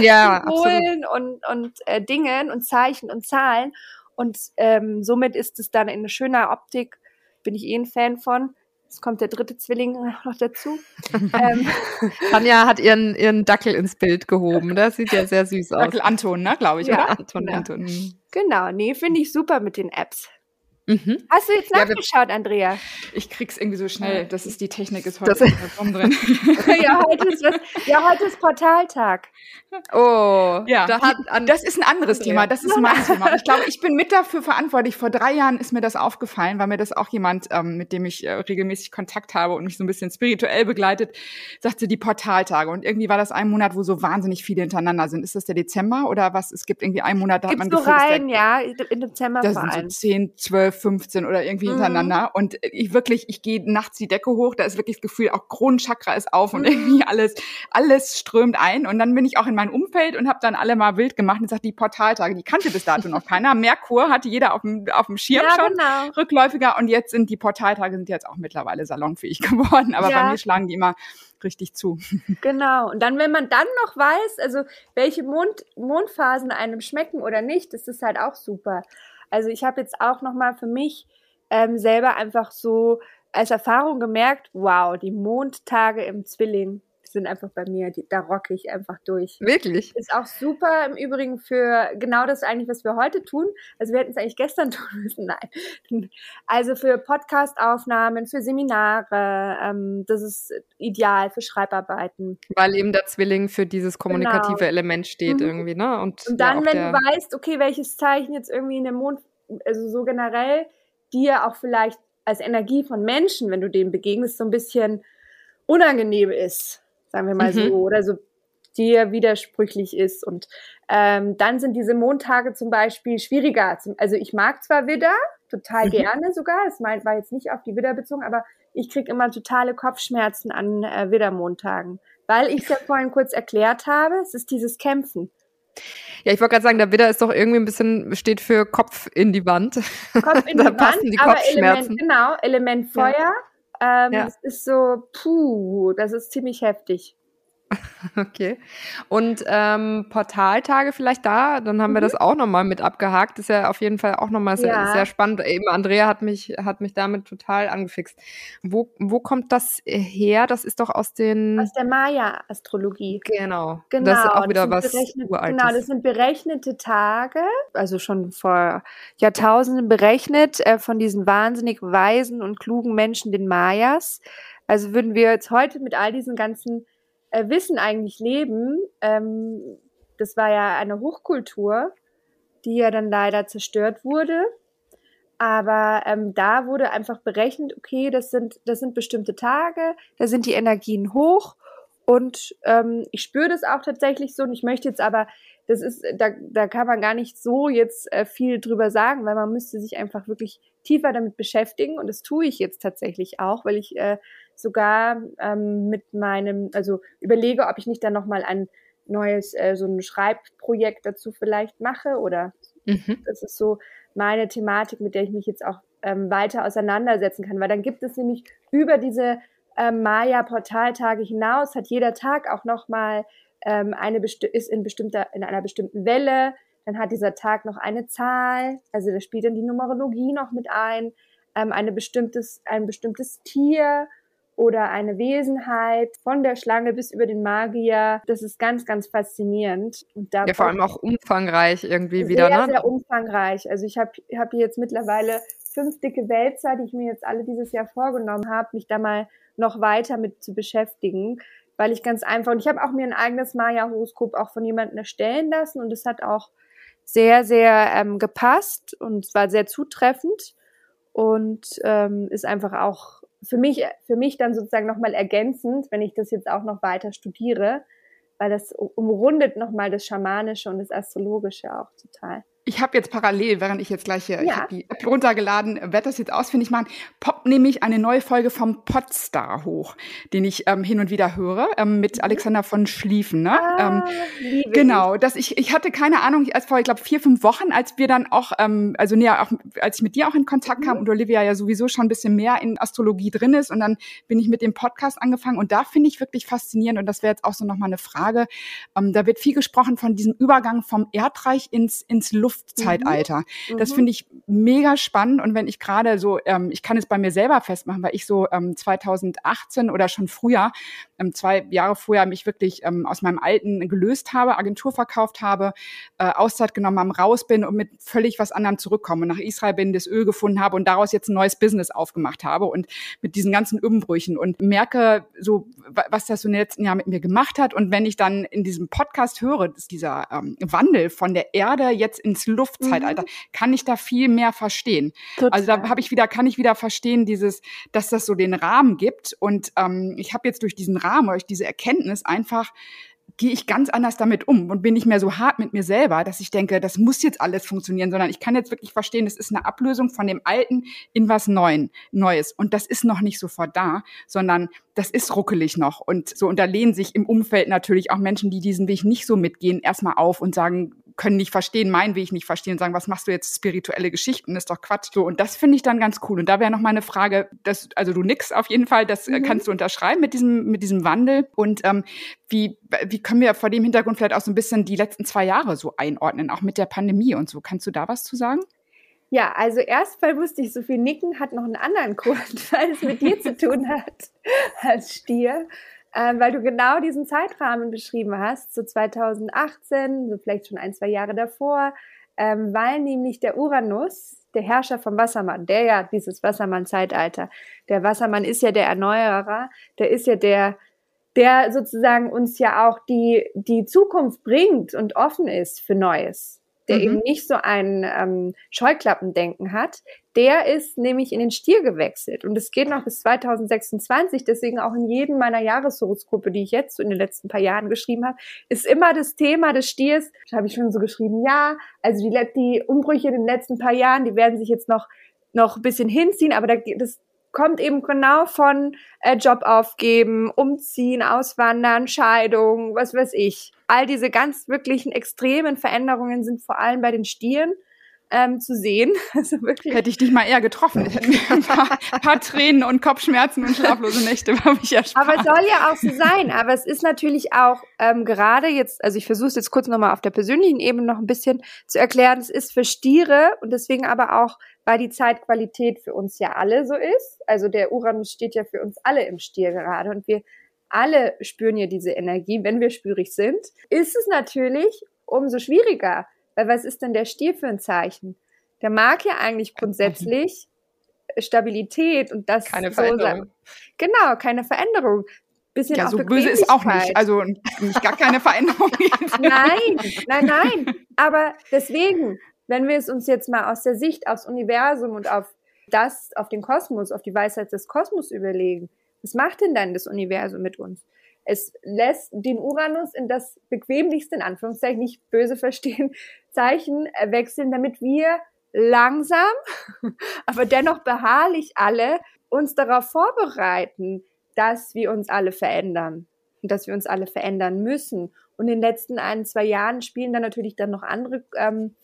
ja, Symbolen und, und äh, Dingen und Zeichen und Zahlen. Und ähm, somit ist es dann in schöner Optik, bin ich eh ein Fan von. Jetzt kommt der dritte Zwilling noch dazu. ähm. Tanja hat ihren, ihren Dackel ins Bild gehoben. Das sieht ja sehr süß aus. Dackel Anton, ne, glaube ich, ja, oder? Anton, ja. Anton. Genau, nee, finde ich super mit den Apps. Mhm. Hast du jetzt nachgeschaut, ja, Andrea? Ich krieg's irgendwie so schnell. Das ist die Technik, ist heute drin. ja, heute ist was, ja, heute ist Portaltag. Oh, ja. Da die, das ist ein anderes Andrea. Thema. Das ist mein Thema. Ich glaube, ich bin mit dafür verantwortlich. Vor drei Jahren ist mir das aufgefallen, weil mir das auch jemand, ähm, mit dem ich äh, regelmäßig Kontakt habe und mich so ein bisschen spirituell begleitet, sagte die Portaltage. Und irgendwie war das ein Monat, wo so wahnsinnig viele hintereinander sind. Ist das der Dezember oder was? Es gibt irgendwie einen Monat, da Gibt's hat man so rein, ja, im Dezember Da sind so zehn, zwölf, 15 oder irgendwie mhm. hintereinander. Und ich wirklich, ich gehe nachts die Decke hoch, da ist wirklich das Gefühl, auch Kronenchakra ist auf und mhm. irgendwie alles, alles strömt ein. Und dann bin ich auch in mein Umfeld und habe dann alle mal wild gemacht und gesagt, die Portaltage, die kannte bis dato noch keiner. Merkur hatte jeder auf dem, auf dem Schirm ja, schon, genau. rückläufiger. Und jetzt sind die Portaltage sind jetzt auch mittlerweile salonfähig geworden. Aber ja. bei mir schlagen die immer richtig zu. Genau. Und dann, wenn man dann noch weiß, also welche Mond, Mondphasen einem schmecken oder nicht, das ist halt auch super. Also ich habe jetzt auch noch mal für mich ähm, selber einfach so als Erfahrung gemerkt, wow, die Mondtage im Zwilling sind einfach bei mir, die, da rocke ich einfach durch. Wirklich? Ist auch super im Übrigen für genau das eigentlich, was wir heute tun. Also wir hätten es eigentlich gestern tun müssen, nein. Also für Podcastaufnahmen, für Seminare, ähm, das ist ideal für Schreibarbeiten. Weil eben der Zwilling für dieses kommunikative genau. Element steht mhm. irgendwie, ne? Und, Und dann, ja, wenn du weißt, okay, welches Zeichen jetzt irgendwie in dem Mond, also so generell dir auch vielleicht als Energie von Menschen, wenn du denen begegnest, so ein bisschen unangenehm ist, sagen wir mal mhm. so, oder so dir widersprüchlich ist. Und ähm, dann sind diese Montage zum Beispiel schwieriger. Also ich mag zwar Widder, total mhm. gerne sogar, es war jetzt nicht auf die Widder bezogen, aber ich kriege immer totale Kopfschmerzen an äh, Widdermontagen, weil ich es ja vorhin kurz erklärt habe, es ist dieses Kämpfen. Ja, ich wollte gerade sagen, der Widder ist doch irgendwie ein bisschen, steht für Kopf in die Wand. Kopf in die Wand, aber Element, genau, Element Feuer. Ja. Ähm, ja. Das ist so, puh, das ist ziemlich heftig. Okay. Und ähm, Portaltage vielleicht da, dann haben mhm. wir das auch nochmal mit abgehakt. Das ist ja auf jeden Fall auch nochmal sehr, ja. sehr spannend. Eben Andrea hat mich, hat mich damit total angefixt. Wo, wo kommt das her? Das ist doch aus den. Aus der Maya-Astrologie. Genau. Genau. Das ist auch wieder was Uraltes. Genau, das sind berechnete Tage, also schon vor Jahrtausenden berechnet äh, von diesen wahnsinnig weisen und klugen Menschen, den Mayas. Also würden wir jetzt heute mit all diesen ganzen äh, Wissen eigentlich leben. Ähm, das war ja eine Hochkultur, die ja dann leider zerstört wurde. Aber ähm, da wurde einfach berechnet, okay, das sind, das sind bestimmte Tage, da sind die Energien hoch und ähm, ich spüre das auch tatsächlich so und ich möchte jetzt aber, das ist, da, da kann man gar nicht so jetzt äh, viel drüber sagen, weil man müsste sich einfach wirklich tiefer damit beschäftigen und das tue ich jetzt tatsächlich auch, weil ich äh, sogar ähm, mit meinem, also überlege, ob ich nicht dann nochmal ein neues, äh, so ein Schreibprojekt dazu vielleicht mache oder mhm. das ist so meine Thematik, mit der ich mich jetzt auch ähm, weiter auseinandersetzen kann, weil dann gibt es nämlich über diese ähm, Maya-Portaltage hinaus, hat jeder Tag auch nochmal ähm, eine ist in bestimmter in einer bestimmten Welle, dann hat dieser Tag noch eine Zahl, also da spielt dann die Numerologie noch mit ein, ähm, eine bestimmtes ein bestimmtes Tier oder eine Wesenheit von der Schlange bis über den Magier. Das ist ganz, ganz faszinierend. Und ja, vor allem auch umfangreich irgendwie wieder. Sehr, ne? sehr umfangreich. Also ich habe hab jetzt mittlerweile fünf dicke Wälzer, die ich mir jetzt alle dieses Jahr vorgenommen habe, mich da mal noch weiter mit zu beschäftigen, weil ich ganz einfach, und ich habe auch mir ein eigenes Maya-Horoskop auch von jemandem erstellen lassen und es hat auch sehr, sehr ähm, gepasst und es war sehr zutreffend und ähm, ist einfach auch für mich, für mich dann sozusagen nochmal ergänzend, wenn ich das jetzt auch noch weiter studiere, weil das umrundet nochmal das Schamanische und das Astrologische auch total. Ich habe jetzt parallel, während ich jetzt gleich hier, ja. die App runtergeladen, werde das jetzt ausfindig machen, poppt nämlich eine neue Folge vom Podstar hoch, den ich ähm, hin und wieder höre, ähm, mit mhm. Alexander von Schlieffen. Ne? Ah, ähm, genau, dass ich, ich hatte keine Ahnung, erst vor, ich glaube, vier, fünf Wochen, als wir dann auch, ähm, also näher auch, als ich mit dir auch in Kontakt mhm. kam und Olivia ja sowieso schon ein bisschen mehr in Astrologie drin ist und dann bin ich mit dem Podcast angefangen und da finde ich wirklich faszinierend und das wäre jetzt auch so nochmal eine Frage. Ähm, da wird viel gesprochen von diesem Übergang vom Erdreich ins, ins Luft Luftzeitalter. Mhm. Das mhm. finde ich mega spannend. Und wenn ich gerade so, ähm, ich kann es bei mir selber festmachen, weil ich so ähm, 2018 oder schon früher, ähm, zwei Jahre vorher, mich wirklich ähm, aus meinem Alten gelöst habe, Agentur verkauft habe, äh, Auszeit genommen habe, raus bin und mit völlig was anderem zurückkomme und nach Israel bin, das Öl gefunden habe und daraus jetzt ein neues Business aufgemacht habe und mit diesen ganzen Umbrüchen und merke so, was das so in den letzten Jahren mit mir gemacht hat. Und wenn ich dann in diesem Podcast höre, dass dieser ähm, Wandel von der Erde jetzt ins Luftzeitalter, mhm. kann ich da viel mehr verstehen. Total. Also da habe ich wieder, kann ich wieder verstehen, dieses, dass das so den Rahmen gibt. Und ähm, ich habe jetzt durch diesen Rahmen, durch diese Erkenntnis einfach gehe ich ganz anders damit um und bin nicht mehr so hart mit mir selber, dass ich denke, das muss jetzt alles funktionieren, sondern ich kann jetzt wirklich verstehen, das ist eine Ablösung von dem Alten in was Neuen, Neues. Und das ist noch nicht sofort da, sondern das ist ruckelig noch. Und so, und da lehnen sich im Umfeld natürlich auch Menschen, die diesen Weg nicht so mitgehen, erstmal auf und sagen, können nicht verstehen, meinen Weg nicht verstehen und sagen, was machst du jetzt spirituelle Geschichten? Ist doch Quatsch. So, und das finde ich dann ganz cool. Und da wäre noch mal eine Frage, dass, also du nix auf jeden Fall, das äh, mhm. kannst du unterschreiben mit diesem, mit diesem Wandel. Und ähm, wie, wie können wir vor dem Hintergrund vielleicht auch so ein bisschen die letzten zwei Jahre so einordnen, auch mit der Pandemie und so? Kannst du da was zu sagen? Ja, also erstmal musste ich so viel nicken, hat noch einen anderen Grund, weil es mit dir zu tun hat als Stier äh, weil du genau diesen Zeitrahmen beschrieben hast, so 2018, so vielleicht schon ein, zwei Jahre davor, ähm, weil nämlich der Uranus, der Herrscher vom Wassermann, der ja dieses Wassermann-Zeitalter, der Wassermann ist ja der Erneuerer, der ist ja der, der sozusagen uns ja auch die, die Zukunft bringt und offen ist für Neues der mhm. eben nicht so ein ähm, Scheuklappendenken hat, der ist nämlich in den Stier gewechselt. Und es geht noch bis 2026. Deswegen auch in jedem meiner Jahreshoroskope, die ich jetzt so in den letzten paar Jahren geschrieben habe, ist immer das Thema des Stiers. Da habe ich schon so geschrieben, ja, also die, die Umbrüche in den letzten paar Jahren, die werden sich jetzt noch noch ein bisschen hinziehen, aber da, das, kommt eben genau von äh, Job aufgeben, umziehen, auswandern, Scheidung, was weiß ich. All diese ganz wirklichen extremen Veränderungen sind vor allem bei den Stieren ähm, zu sehen. Also wirklich. Hätte ich dich mal eher getroffen. Ein paar, paar Tränen und Kopfschmerzen und schlaflose Nächte habe ich erspart. Aber es soll ja auch so sein. Aber es ist natürlich auch ähm, gerade jetzt, also ich versuche es jetzt kurz nochmal auf der persönlichen Ebene noch ein bisschen zu erklären. Es ist für Stiere und deswegen aber auch weil die Zeitqualität für uns ja alle so ist. Also der Uranus steht ja für uns alle im Stier gerade und wir alle spüren ja diese Energie, wenn wir spürig sind, ist es natürlich umso schwieriger. Weil was ist denn der Stier für ein Zeichen? Der mag ja eigentlich grundsätzlich Stabilität und das keine Veränderung. So, genau, keine Veränderung. Bisschen ja, so böse ist auch nicht. Also nicht gar keine Veränderung. nein, nein, nein. Aber deswegen, wenn wir es uns jetzt mal aus der Sicht aufs Universum und auf das, auf den Kosmos, auf die Weisheit des Kosmos überlegen, was macht denn dann das Universum mit uns? Es lässt den Uranus in das bequemlichste, in Anführungszeichen, nicht böse verstehen, Zeichen wechseln, damit wir langsam, aber dennoch beharrlich alle uns darauf vorbereiten, dass wir uns alle verändern und dass wir uns alle verändern müssen. Und in den letzten ein, zwei Jahren spielen dann natürlich dann noch andere ähm,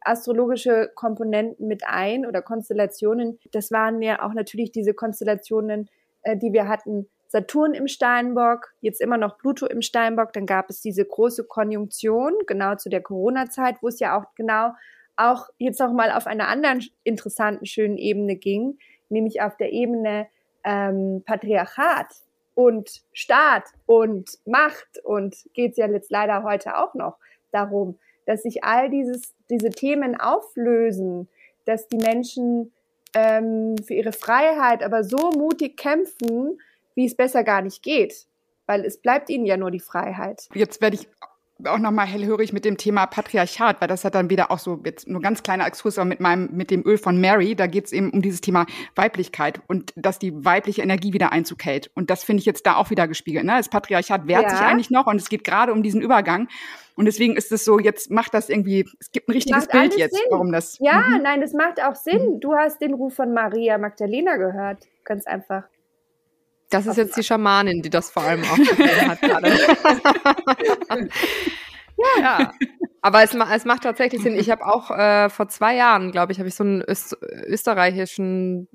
astrologische Komponenten mit ein oder Konstellationen. Das waren ja auch natürlich diese Konstellationen, äh, die wir hatten Saturn im Steinbock, jetzt immer noch Pluto im Steinbock, dann gab es diese große Konjunktion, genau zu der Corona-Zeit, wo es ja auch genau auch jetzt noch mal auf einer anderen interessanten, schönen Ebene ging, nämlich auf der Ebene ähm, Patriarchat und Staat und Macht und geht es ja jetzt leider heute auch noch darum, dass sich all dieses, diese Themen auflösen, dass die Menschen ähm, für ihre Freiheit aber so mutig kämpfen, wie es besser gar nicht geht, weil es bleibt ihnen ja nur die Freiheit. Jetzt werde ich auch nochmal hellhörig mit dem Thema Patriarchat, weil das hat dann wieder auch so, jetzt nur ganz kleiner Exkurs, aber mit meinem, mit dem Öl von Mary, da geht es eben um dieses Thema Weiblichkeit und dass die weibliche Energie wieder Einzug hält. Und das finde ich jetzt da auch wieder gespiegelt. Ne? Das Patriarchat wehrt ja. sich eigentlich noch und es geht gerade um diesen Übergang. Und deswegen ist es so, jetzt macht das irgendwie, es gibt ein richtiges Bild jetzt, Sinn. warum das. Ja, mhm. nein, das macht auch Sinn. Mhm. Du hast den Ruf von Maria Magdalena gehört. Ganz einfach. Das ist jetzt die Schamanin, die das vor allem auch hat gerade. ja. ja. Aber es, es, macht tatsächlich Sinn. Ich habe auch äh, vor zwei Jahren, glaube ich, habe ich so einen öst österreichischen,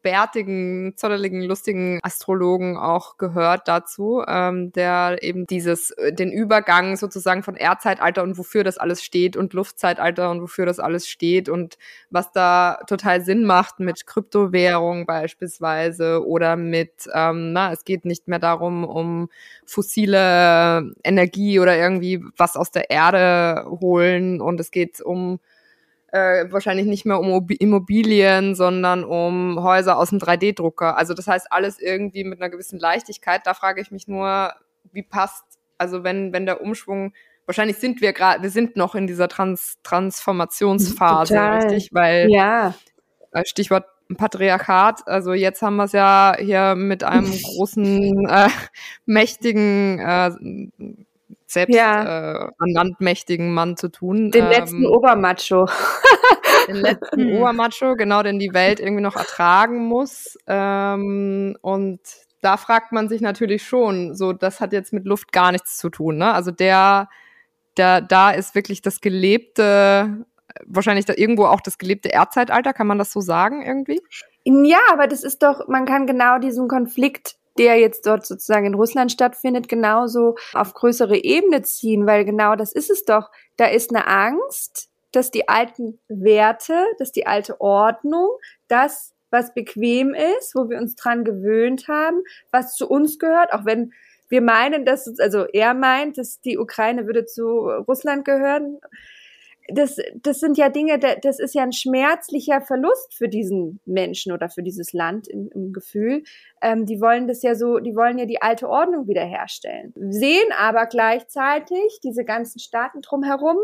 bärtigen, zotteligen, lustigen Astrologen auch gehört dazu, ähm, der eben dieses, äh, den Übergang sozusagen von Erdzeitalter und wofür das alles steht und Luftzeitalter und wofür das alles steht und was da total Sinn macht mit Kryptowährung beispielsweise oder mit, ähm, na, es geht nicht mehr darum, um fossile Energie oder irgendwie was aus der Erde holen und es geht um äh, wahrscheinlich nicht mehr um Immobilien, sondern um Häuser aus dem 3D-Drucker. Also das heißt alles irgendwie mit einer gewissen Leichtigkeit. Da frage ich mich nur, wie passt, also wenn, wenn der Umschwung, wahrscheinlich sind wir gerade, wir sind noch in dieser Trans Transformationsphase, Total. richtig? Weil ja. Äh, Stichwort Patriarchat, also jetzt haben wir es ja hier mit einem großen, äh, mächtigen äh, selbst ja. äh, an Land mächtigen Mann zu tun. Den ähm, letzten Obermacho. den letzten Obermacho, genau, den die Welt irgendwie noch ertragen muss. Ähm, und da fragt man sich natürlich schon, so, das hat jetzt mit Luft gar nichts zu tun, ne? Also der, der, da ist wirklich das gelebte, wahrscheinlich da irgendwo auch das gelebte Erdzeitalter, kann man das so sagen irgendwie? Ja, aber das ist doch, man kann genau diesen Konflikt der jetzt dort sozusagen in Russland stattfindet, genauso auf größere Ebene ziehen, weil genau das ist es doch. Da ist eine Angst, dass die alten Werte, dass die alte Ordnung, das, was bequem ist, wo wir uns dran gewöhnt haben, was zu uns gehört, auch wenn wir meinen, dass, also er meint, dass die Ukraine würde zu Russland gehören, das, das sind ja Dinge, das ist ja ein schmerzlicher Verlust für diesen Menschen oder für dieses Land im, im Gefühl. Ähm, die wollen das ja so, die wollen ja die alte Ordnung wiederherstellen. Sehen aber gleichzeitig diese ganzen Staaten drumherum,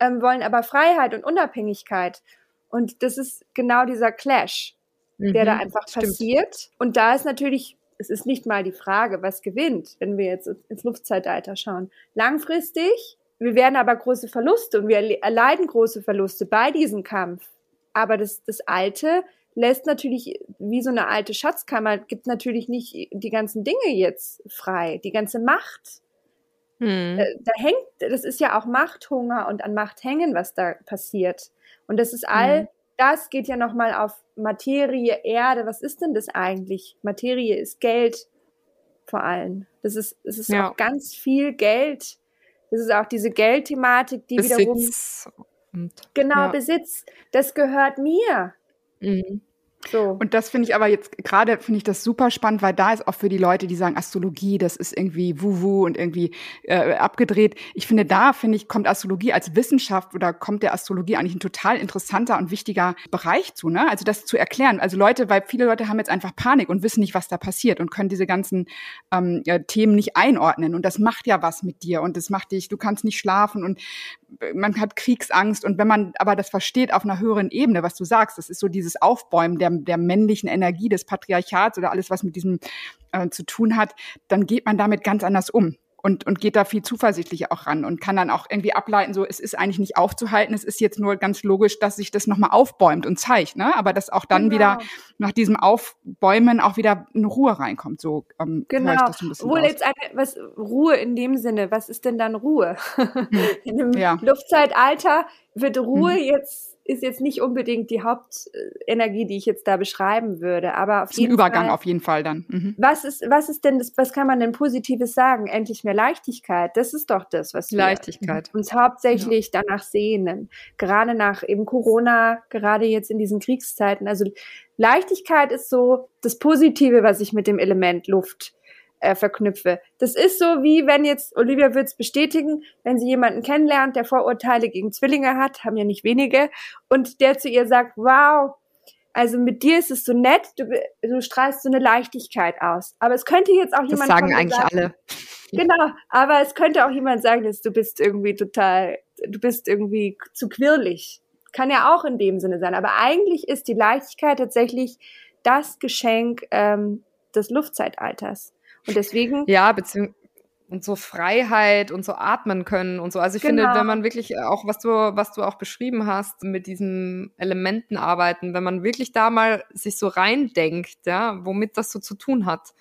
ähm, wollen aber Freiheit und Unabhängigkeit. Und das ist genau dieser Clash, der mhm, da einfach passiert. Und da ist natürlich es ist nicht mal die Frage, was gewinnt, wenn wir jetzt ins Luftzeitalter schauen. Langfristig wir werden aber große Verluste und wir erleiden große Verluste bei diesem Kampf. Aber das, das Alte lässt natürlich, wie so eine alte Schatzkammer, gibt natürlich nicht die ganzen Dinge jetzt frei, die ganze Macht. Hm. Da, da, hängt, das ist ja auch Machthunger und an Macht hängen, was da passiert. Und das ist all, hm. das geht ja nochmal auf Materie, Erde. Was ist denn das eigentlich? Materie ist Geld vor allem. Das ist, es ist ja. auch ganz viel Geld das ist auch diese Geldthematik, die Besitz wiederum. Und, genau, ja. Besitz. Das gehört mir. Mhm. So. Und das finde ich aber jetzt gerade finde ich das super spannend, weil da ist auch für die Leute, die sagen Astrologie, das ist irgendwie wuhu und irgendwie äh, abgedreht. Ich finde da finde ich kommt Astrologie als Wissenschaft oder kommt der Astrologie eigentlich ein total interessanter und wichtiger Bereich zu, ne? Also das zu erklären. Also Leute, weil viele Leute haben jetzt einfach Panik und wissen nicht, was da passiert und können diese ganzen ähm, ja, Themen nicht einordnen und das macht ja was mit dir und das macht dich, du kannst nicht schlafen und man hat Kriegsangst und wenn man aber das versteht auf einer höheren Ebene, was du sagst, das ist so dieses Aufbäumen der, der männlichen Energie des Patriarchats oder alles, was mit diesem äh, zu tun hat, dann geht man damit ganz anders um und, und geht da viel zuversichtlicher auch ran und kann dann auch irgendwie ableiten, so es ist eigentlich nicht aufzuhalten, es ist jetzt nur ganz logisch, dass sich das nochmal aufbäumt und zeigt, ne? Aber dass auch dann genau. wieder nach diesem Aufbäumen auch wieder eine Ruhe reinkommt. So ähm, genau. Ich das ein bisschen Wohl jetzt eine, was Ruhe in dem Sinne, was ist denn dann Ruhe? Hm. in dem ja. Luftzeitalter wird Ruhe hm. jetzt ist jetzt nicht unbedingt die Hauptenergie, die ich jetzt da beschreiben würde, aber auf jeden Übergang Fall, auf jeden Fall dann. Mhm. Was ist, was ist denn das, was kann man denn Positives sagen? Endlich mehr Leichtigkeit. Das ist doch das, was Leichtigkeit. wir uns hauptsächlich ja. danach sehnen. Gerade nach eben Corona, gerade jetzt in diesen Kriegszeiten. Also Leichtigkeit ist so das Positive, was ich mit dem Element Luft äh, verknüpfe. Das ist so wie wenn jetzt, Olivia wird es bestätigen, wenn sie jemanden kennenlernt, der Vorurteile gegen Zwillinge hat, haben ja nicht wenige, und der zu ihr sagt, wow, also mit dir ist es so nett, du, du strahlst so eine Leichtigkeit aus. Aber es könnte jetzt auch das jemand sagen eigentlich sagen, alle. Genau, aber es könnte auch jemand sagen, dass du bist irgendwie total, du bist irgendwie zu quirlig. Kann ja auch in dem Sinne sein. Aber eigentlich ist die Leichtigkeit tatsächlich das Geschenk ähm, des Luftzeitalters. Und deswegen. Ja, beziehungsweise und so Freiheit und so atmen können und so. Also ich genau. finde, wenn man wirklich auch, was du, was du auch beschrieben hast, mit diesen Elementen arbeiten, wenn man wirklich da mal sich so reindenkt, ja, womit das so zu tun hat,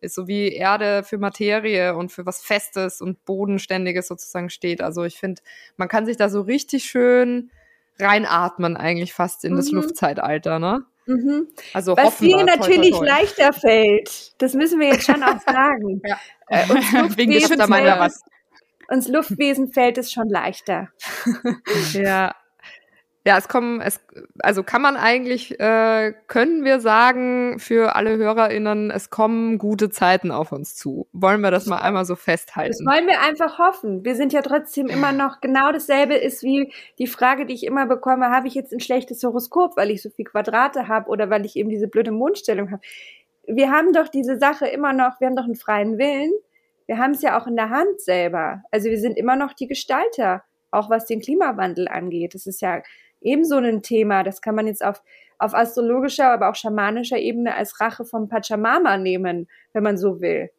ist so wie Erde für Materie und für was Festes und Bodenständiges sozusagen steht. Also ich finde, man kann sich da so richtig schön reinatmen eigentlich fast in mhm. das Luftzeitalter, ne? Mhm. Also Was dir natürlich toi, toi, toi. leichter fällt, das müssen wir jetzt schon auch sagen. ja. äh, uns Wegen des was. Uns Luftwesen fällt es schon leichter. ja, ja, es kommen, es, also kann man eigentlich, äh, können wir sagen für alle HörerInnen, es kommen gute Zeiten auf uns zu. Wollen wir das mal einmal so festhalten? Das wollen wir einfach hoffen. Wir sind ja trotzdem immer noch, genau dasselbe ist wie die Frage, die ich immer bekomme, habe ich jetzt ein schlechtes Horoskop, weil ich so viel Quadrate habe oder weil ich eben diese blöde Mondstellung habe. Wir haben doch diese Sache immer noch, wir haben doch einen freien Willen. Wir haben es ja auch in der Hand selber. Also wir sind immer noch die Gestalter, auch was den Klimawandel angeht. Das ist ja ebenso ein Thema. Das kann man jetzt auf, auf astrologischer, aber auch schamanischer Ebene als Rache vom Pachamama nehmen, wenn man so will.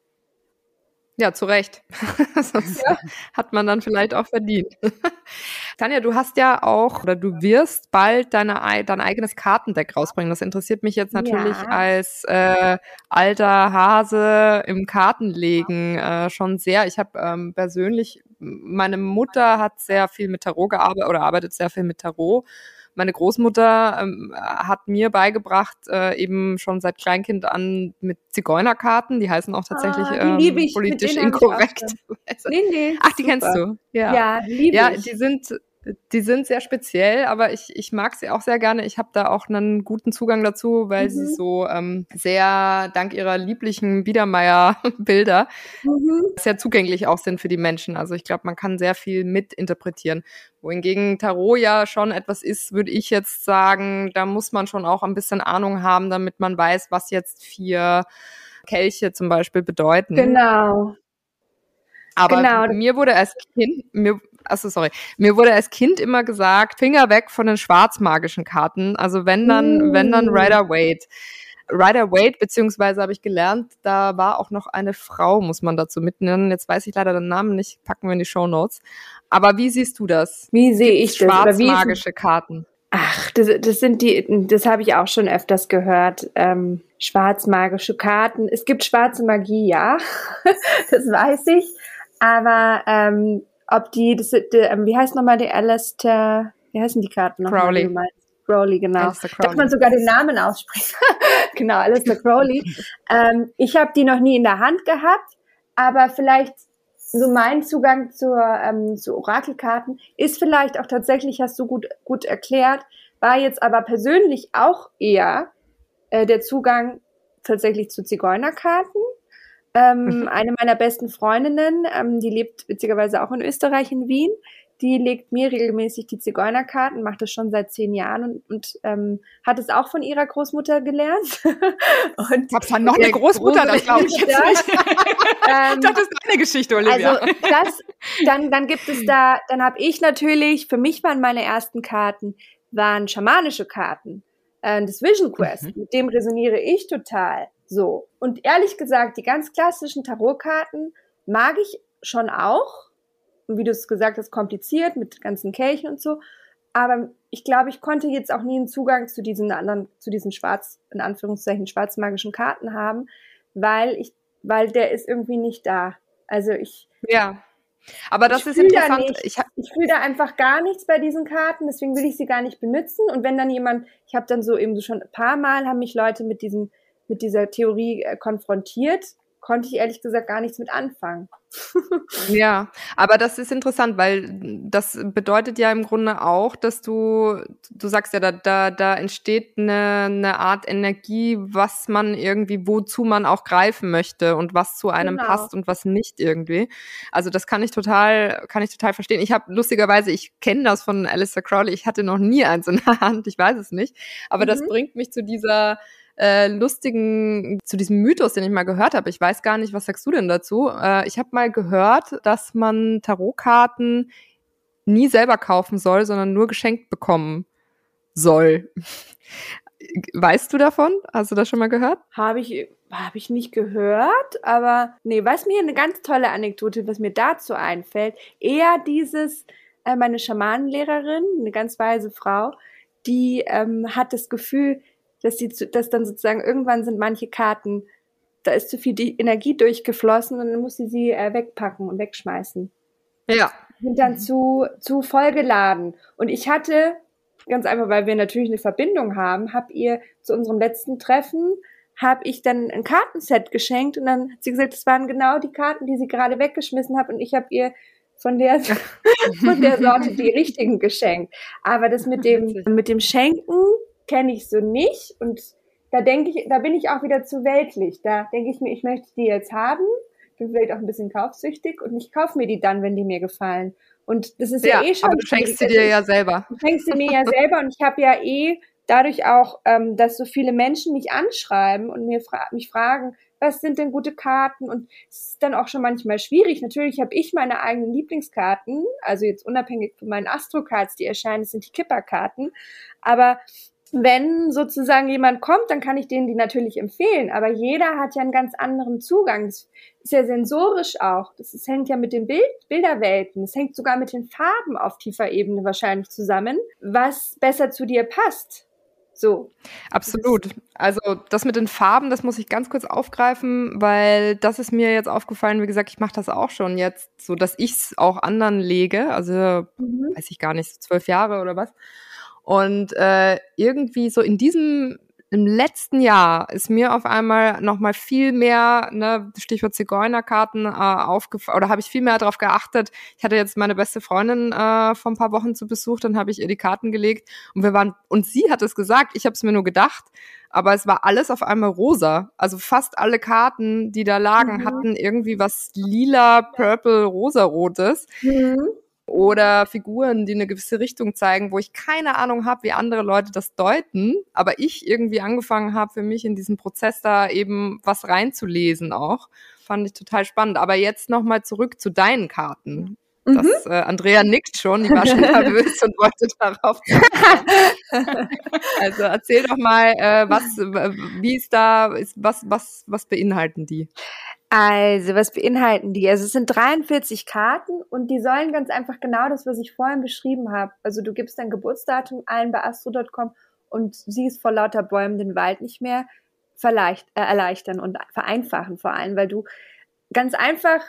Ja, zu Recht. Sonst ja. hat man dann vielleicht auch verdient. Tanja, du hast ja auch oder du wirst bald deine, dein eigenes Kartendeck rausbringen. Das interessiert mich jetzt natürlich ja. als äh, alter Hase im Kartenlegen äh, schon sehr. Ich habe ähm, persönlich, meine Mutter hat sehr viel mit Tarot gearbeitet oder arbeitet sehr viel mit Tarot meine Großmutter ähm, hat mir beigebracht, äh, eben schon seit Kleinkind an mit Zigeunerkarten, die heißen auch tatsächlich ah, ähm, politisch inkorrekt. Nee, nee, Ach, die super. kennst du. Ja, ja, lieb ja die sind die sind sehr speziell, aber ich, ich mag sie auch sehr gerne. Ich habe da auch einen guten Zugang dazu, weil mhm. sie so ähm, sehr, dank ihrer lieblichen Biedermeier-Bilder, mhm. sehr zugänglich auch sind für die Menschen. Also ich glaube, man kann sehr viel mitinterpretieren. Wohingegen Tarot ja schon etwas ist, würde ich jetzt sagen, da muss man schon auch ein bisschen Ahnung haben, damit man weiß, was jetzt vier Kelche zum Beispiel bedeuten. Genau. Aber genau. mir wurde als Kind, mir, also sorry, mir wurde als Kind immer gesagt, Finger weg von den schwarzmagischen Karten. Also wenn dann, mm. wenn dann Rider Waite. Rider Waite, beziehungsweise habe ich gelernt, da war auch noch eine Frau, muss man dazu mitnehmen. Jetzt weiß ich leider den Namen nicht, packen wir in die Show Notes. Aber wie siehst du das? Wie sehe ich das? Schwarzmagische Karten. Ach, das, das sind die, das habe ich auch schon öfters gehört. Ähm, schwarzmagische Karten. Es gibt schwarze Magie, ja, das weiß ich. Aber ähm, ob die, das, die, ähm, wie heißt nochmal die Alistair, wie heißen die Karten nochmal? Crowley. Crowley, genau. Crowley. Darf man sogar den Namen aussprechen? genau, Alistair Crowley. ähm, ich habe die noch nie in der Hand gehabt, aber vielleicht so mein Zugang zur, ähm, zu Orakelkarten ist vielleicht auch tatsächlich, hast du gut, gut erklärt, war jetzt aber persönlich auch eher äh, der Zugang tatsächlich zu Zigeunerkarten ähm. Eine meiner besten Freundinnen, ähm, die lebt witzigerweise auch in Österreich, in Wien, die legt mir regelmäßig die Zigeunerkarten, macht das schon seit zehn Jahren und, und ähm, hat es auch von ihrer Großmutter gelernt. und Hab's dann noch eine Großmutter, das glaube ich jetzt nicht. ähm, das ist eine Geschichte, Olivia. Also das, dann, dann gibt es da, dann habe ich natürlich, für mich waren meine ersten Karten, waren schamanische Karten. Äh, das Vision Quest, mhm. mit dem resoniere ich total. So. Und ehrlich gesagt, die ganz klassischen Tarotkarten mag ich schon auch. Und wie du es gesagt hast, kompliziert mit ganzen Kelchen und so. Aber ich glaube, ich konnte jetzt auch nie einen Zugang zu diesen anderen, zu diesen schwarz, in Anführungszeichen, schwarzmagischen Karten haben, weil ich, weil der ist irgendwie nicht da. Also ich. Ja. Aber das ist interessant. Da ich, ich fühle da einfach gar nichts bei diesen Karten, deswegen will ich sie gar nicht benutzen. Und wenn dann jemand, ich habe dann so eben so schon ein paar Mal haben mich Leute mit diesem mit dieser Theorie äh, konfrontiert konnte ich ehrlich gesagt gar nichts mit anfangen. ja, aber das ist interessant, weil das bedeutet ja im Grunde auch, dass du, du sagst ja, da, da, da entsteht eine, eine Art Energie, was man irgendwie, wozu man auch greifen möchte und was zu einem genau. passt und was nicht irgendwie. Also das kann ich total, kann ich total verstehen. Ich habe lustigerweise, ich kenne das von Alistair Crowley, ich hatte noch nie eins in der Hand, ich weiß es nicht, aber mhm. das bringt mich zu dieser äh, lustigen, zu diesem Mythos, den ich mal gehört habe. Ich weiß gar nicht, was sagst du denn dazu? Äh, ich habe mal gehört, dass man Tarotkarten nie selber kaufen soll, sondern nur geschenkt bekommen soll. Weißt du davon? Hast du das schon mal gehört? Habe ich, habe ich nicht gehört, aber nee, was mir eine ganz tolle Anekdote, was mir dazu einfällt, eher dieses, äh, meine Schamanenlehrerin, eine ganz weise Frau, die ähm, hat das Gefühl, dass sie, zu, dass dann sozusagen irgendwann sind manche Karten, da ist zu viel die Energie durchgeflossen und dann muss sie sie äh, wegpacken und wegschmeißen. Ja. Sind dann zu, zu vollgeladen. Und ich hatte, ganz einfach, weil wir natürlich eine Verbindung haben, hab ihr zu unserem letzten Treffen, habe ich dann ein Kartenset geschenkt und dann hat sie gesagt, das waren genau die Karten, die sie gerade weggeschmissen hat und ich habe ihr von der, von der Sorte die richtigen geschenkt. Aber das mit dem, mit dem Schenken, kenne ich so nicht und da denke ich, da bin ich auch wieder zu weltlich. Da denke ich mir, ich möchte die jetzt haben, bin vielleicht auch ein bisschen kaufsüchtig und ich kaufe mir die dann, wenn die mir gefallen. Und das ist ja, ja eh schon. Aber du schenkst sie dir ja selber. Du schenkst sie mir ja selber und ich habe ja eh dadurch auch, ähm, dass so viele Menschen mich anschreiben und mir fra mich fragen, was sind denn gute Karten? Und es ist dann auch schon manchmal schwierig. Natürlich habe ich meine eigenen Lieblingskarten, also jetzt unabhängig von meinen Astro-Cards, die erscheinen, das sind die Kipper-Karten. Aber wenn sozusagen jemand kommt, dann kann ich denen die natürlich empfehlen. Aber jeder hat ja einen ganz anderen Zugang. Das ist ja sensorisch auch. Das, das hängt ja mit den Bild Bilderwelten. Das hängt sogar mit den Farben auf tiefer Ebene wahrscheinlich zusammen, was besser zu dir passt. So. Absolut. Also das mit den Farben, das muss ich ganz kurz aufgreifen, weil das ist mir jetzt aufgefallen. Wie gesagt, ich mache das auch schon jetzt, so dass ich es auch anderen lege. Also mhm. weiß ich gar nicht, so zwölf Jahre oder was. Und äh, irgendwie so in diesem im letzten Jahr ist mir auf einmal noch mal viel mehr, ne, Stichwort Zigeunerkarten, äh, aufgefallen, oder habe ich viel mehr darauf geachtet. Ich hatte jetzt meine beste Freundin äh, vor ein paar Wochen zu Besuch, dann habe ich ihr die Karten gelegt und wir waren, und sie hat es gesagt, ich habe es mir nur gedacht, aber es war alles auf einmal rosa. Also fast alle Karten, die da lagen, mhm. hatten irgendwie was lila, purple, rosarotes. Mhm oder Figuren, die eine gewisse Richtung zeigen, wo ich keine Ahnung habe, wie andere Leute das deuten, aber ich irgendwie angefangen habe, für mich in diesen Prozess da eben was reinzulesen auch. Fand ich total spannend. Aber jetzt nochmal zurück zu deinen Karten. Mhm. Das, äh, Andrea nickt schon, die war schon nervös und wollte darauf. also erzähl doch mal, äh, was, wie ist da, ist, was, was, was beinhalten die? Also, was beinhalten die? Also, es sind 43 Karten und die sollen ganz einfach genau das, was ich vorhin beschrieben habe. Also, du gibst dein Geburtsdatum ein bei astro.com und siehst vor lauter Bäumen den Wald nicht mehr äh, erleichtern und vereinfachen vor allem, weil du ganz einfach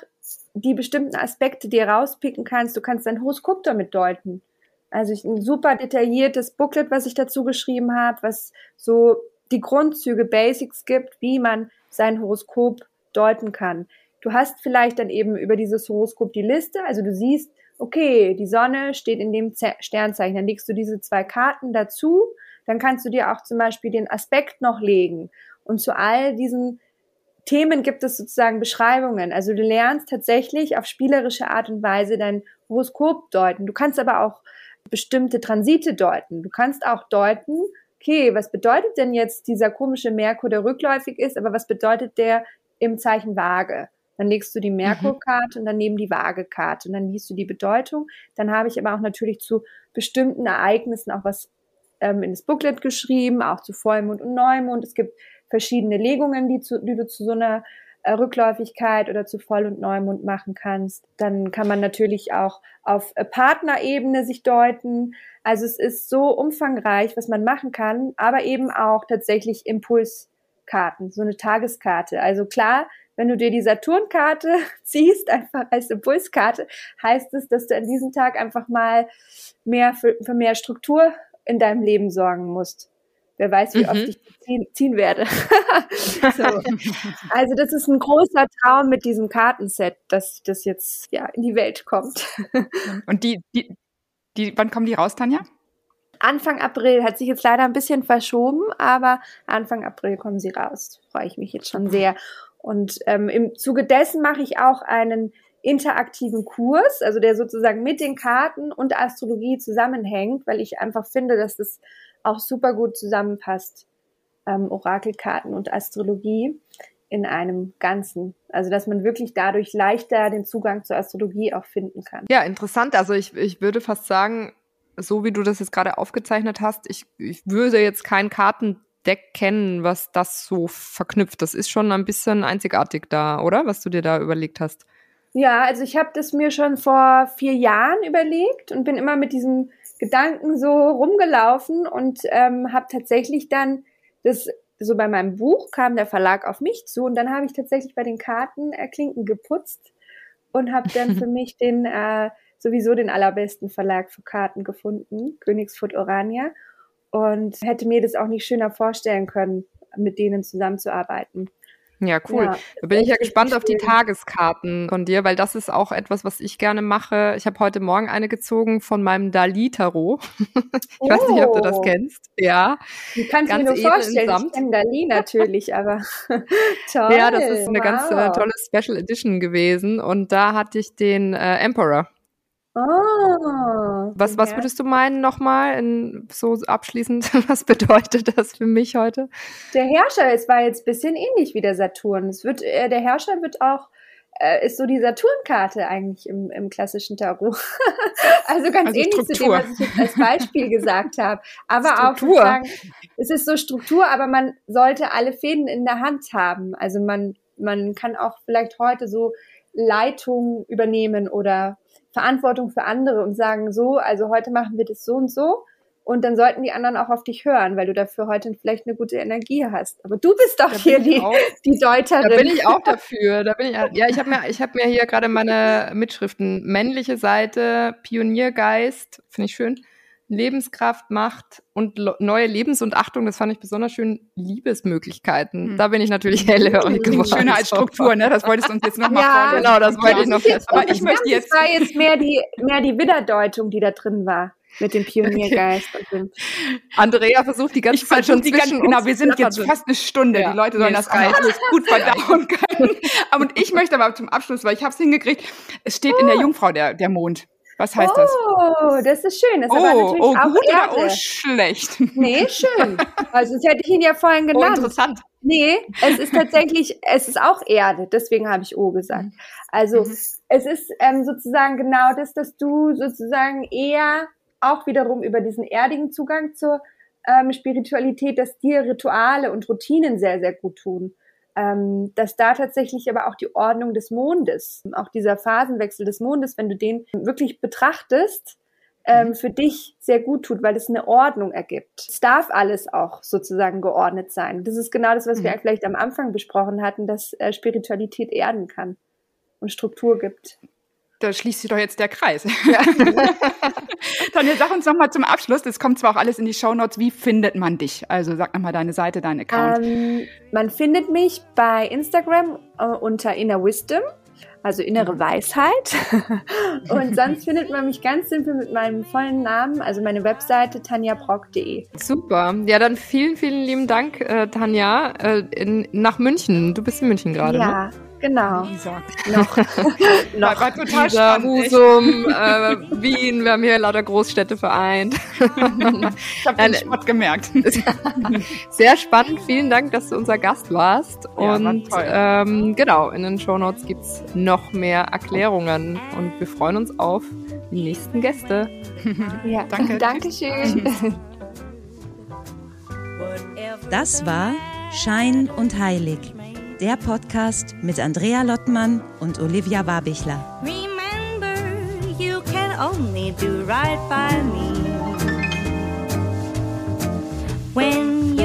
die bestimmten Aspekte dir rauspicken kannst. Du kannst dein Horoskop damit deuten. Also ich, ein super detailliertes Booklet, was ich dazu geschrieben habe, was so die Grundzüge, Basics gibt, wie man sein Horoskop deuten kann. Du hast vielleicht dann eben über dieses Horoskop die Liste, also du siehst, okay, die Sonne steht in dem Sternzeichen, dann legst du diese zwei Karten dazu, dann kannst du dir auch zum Beispiel den Aspekt noch legen. Und zu all diesen Themen gibt es sozusagen Beschreibungen. Also du lernst tatsächlich auf spielerische Art und Weise dein Horoskop deuten. Du kannst aber auch bestimmte Transite deuten. Du kannst auch deuten, okay, was bedeutet denn jetzt dieser komische Merkur, der rückläufig ist, aber was bedeutet der im Zeichen Waage. Dann legst du die Merkurkarte mhm. und daneben die Waagekarte und dann liest du die Bedeutung. Dann habe ich aber auch natürlich zu bestimmten Ereignissen auch was ähm, in das Booklet geschrieben, auch zu Vollmond und Neumond. Es gibt verschiedene Legungen, die, zu, die du zu so einer äh, Rückläufigkeit oder zu Voll- und Neumond machen kannst. Dann kann man natürlich auch auf äh, Partnerebene sich deuten. Also es ist so umfangreich, was man machen kann, aber eben auch tatsächlich Impuls Karten, so eine Tageskarte. Also klar, wenn du dir die Saturnkarte ziehst, einfach als Impulskarte, heißt es, dass du an diesem Tag einfach mal mehr für, für mehr Struktur in deinem Leben sorgen musst. Wer weiß, wie mhm. oft ich ziehen, ziehen werde. so. Also das ist ein großer Traum mit diesem Kartenset, dass das jetzt ja in die Welt kommt. Und die, die, die, wann kommen die raus, Tanja? Anfang April hat sich jetzt leider ein bisschen verschoben, aber Anfang April kommen sie raus. Freue ich mich jetzt schon sehr. Und ähm, im Zuge dessen mache ich auch einen interaktiven Kurs, also der sozusagen mit den Karten und Astrologie zusammenhängt, weil ich einfach finde, dass das auch super gut zusammenpasst, ähm, Orakelkarten und Astrologie in einem Ganzen. Also dass man wirklich dadurch leichter den Zugang zur Astrologie auch finden kann. Ja, interessant. Also ich, ich würde fast sagen, so wie du das jetzt gerade aufgezeichnet hast, ich, ich würde jetzt kein Kartendeck kennen, was das so verknüpft. Das ist schon ein bisschen einzigartig da, oder? Was du dir da überlegt hast. Ja, also ich habe das mir schon vor vier Jahren überlegt und bin immer mit diesem Gedanken so rumgelaufen und ähm, habe tatsächlich dann das so bei meinem Buch kam der Verlag auf mich zu und dann habe ich tatsächlich bei den Karten äh, Klinken geputzt und habe dann für mich den äh, sowieso den allerbesten Verlag für Karten gefunden, Königsfoot Orania und hätte mir das auch nicht schöner vorstellen können, mit denen zusammenzuarbeiten. Ja, cool. Ja, da bin ich ja gespannt auf die Tageskarten von dir, weil das ist auch etwas, was ich gerne mache. Ich habe heute Morgen eine gezogen von meinem Dali-Tarot. ich oh. weiß nicht, ob du das oh. kennst. Ja. Du kannst ganz mir nur vorstellen, ich kenne Dali natürlich, aber toll. Ja, das ist eine wow. ganz äh, tolle Special Edition gewesen. Und da hatte ich den äh, Emperor. Oh, was, was würdest du meinen nochmal, so abschließend, was bedeutet das für mich heute? Der Herrscher, es war jetzt ein bisschen ähnlich wie der Saturn. Es wird, äh, der Herrscher wird auch, äh, ist so die Saturnkarte eigentlich im, im klassischen Tarot. also ganz also ähnlich Struktur. zu dem, was ich jetzt als Beispiel gesagt habe. Aber Struktur. auch sagen, es ist so Struktur, aber man sollte alle Fäden in der Hand haben. Also man, man kann auch vielleicht heute so Leitung übernehmen oder Verantwortung für andere und sagen so, also heute machen wir das so und so. Und dann sollten die anderen auch auf dich hören, weil du dafür heute vielleicht eine gute Energie hast. Aber du bist doch hier die, auch, die Deuterin. Da bin ich auch dafür. Da bin ich, ja, ich habe mir, ich habe mir hier gerade meine Mitschriften männliche Seite, Pioniergeist, finde ich schön. Lebenskraft, Macht und neue Lebens- und Achtung, das fand ich besonders schön, Liebesmöglichkeiten. Mhm. Da bin ich natürlich hellhörig geworden. Schöner als Struktur, ne? Das wolltest du uns jetzt nochmal ja, vorlesen. Genau, das wollte ich noch jetzt, Aber ich möchte jetzt. Das war jetzt mehr die, mehr die Widderdeutung, die da drin war. Mit dem Pioniergeist. Okay. Andrea versucht die ganze ich Zeit schon die ganze, Genau, wir sind jetzt fast eine Stunde. Ja. Die Leute sollen das alles gut verdauen können. und ich möchte aber zum Abschluss, weil ich habe es hingekriegt, es steht in der Jungfrau der, der Mond. Was heißt das? Oh, das ist schön. Das ist oh, aber natürlich oh, auch gut Erde. oder oh, schlecht? Nee, schön. Also sonst hätte ich ihn ja vorhin oh, genannt. Oh, interessant. Nee, es ist tatsächlich, es ist auch Erde, deswegen habe ich O gesagt. Also mhm. es ist ähm, sozusagen genau das, dass du sozusagen eher auch wiederum über diesen erdigen Zugang zur ähm, Spiritualität, dass dir Rituale und Routinen sehr, sehr gut tun ähm, dass da tatsächlich aber auch die Ordnung des Mondes, auch dieser Phasenwechsel des Mondes, wenn du den wirklich betrachtest, ähm, mhm. für dich sehr gut tut, weil es eine Ordnung ergibt. Es darf alles auch sozusagen geordnet sein. Das ist genau das, was mhm. wir vielleicht am Anfang besprochen hatten, dass äh, Spiritualität erden kann und Struktur gibt da schließt sich doch jetzt der Kreis. Ja. Tanja, sag uns nochmal zum Abschluss, das kommt zwar auch alles in die Shownotes, wie findet man dich? Also sag nochmal deine Seite, deinen Account. Ähm, man findet mich bei Instagram äh, unter Inner Wisdom, also innere Weisheit. Und sonst findet man mich ganz simpel mit meinem vollen Namen, also meine Webseite tanjabrock.de. Super. Ja, dann vielen, vielen lieben Dank, äh, Tanja, äh, in, nach München. Du bist in München gerade, ja. ne? Genau. Lisa. Noch. noch. War total Lisa, spannend. Husum, äh, Wien, wir haben hier lauter Großstädte vereint. ich habe den Sport gemerkt. Sehr spannend. Vielen Dank, dass du unser Gast warst. Ja, und war ähm, genau, in den Shownotes gibt's noch mehr Erklärungen. Und wir freuen uns auf die nächsten Gäste. Ja, danke. Dankeschön. Das war Schein und Heilig der Podcast mit Andrea Lottmann und Olivia Warbichler. Remember, you can only do right by me. When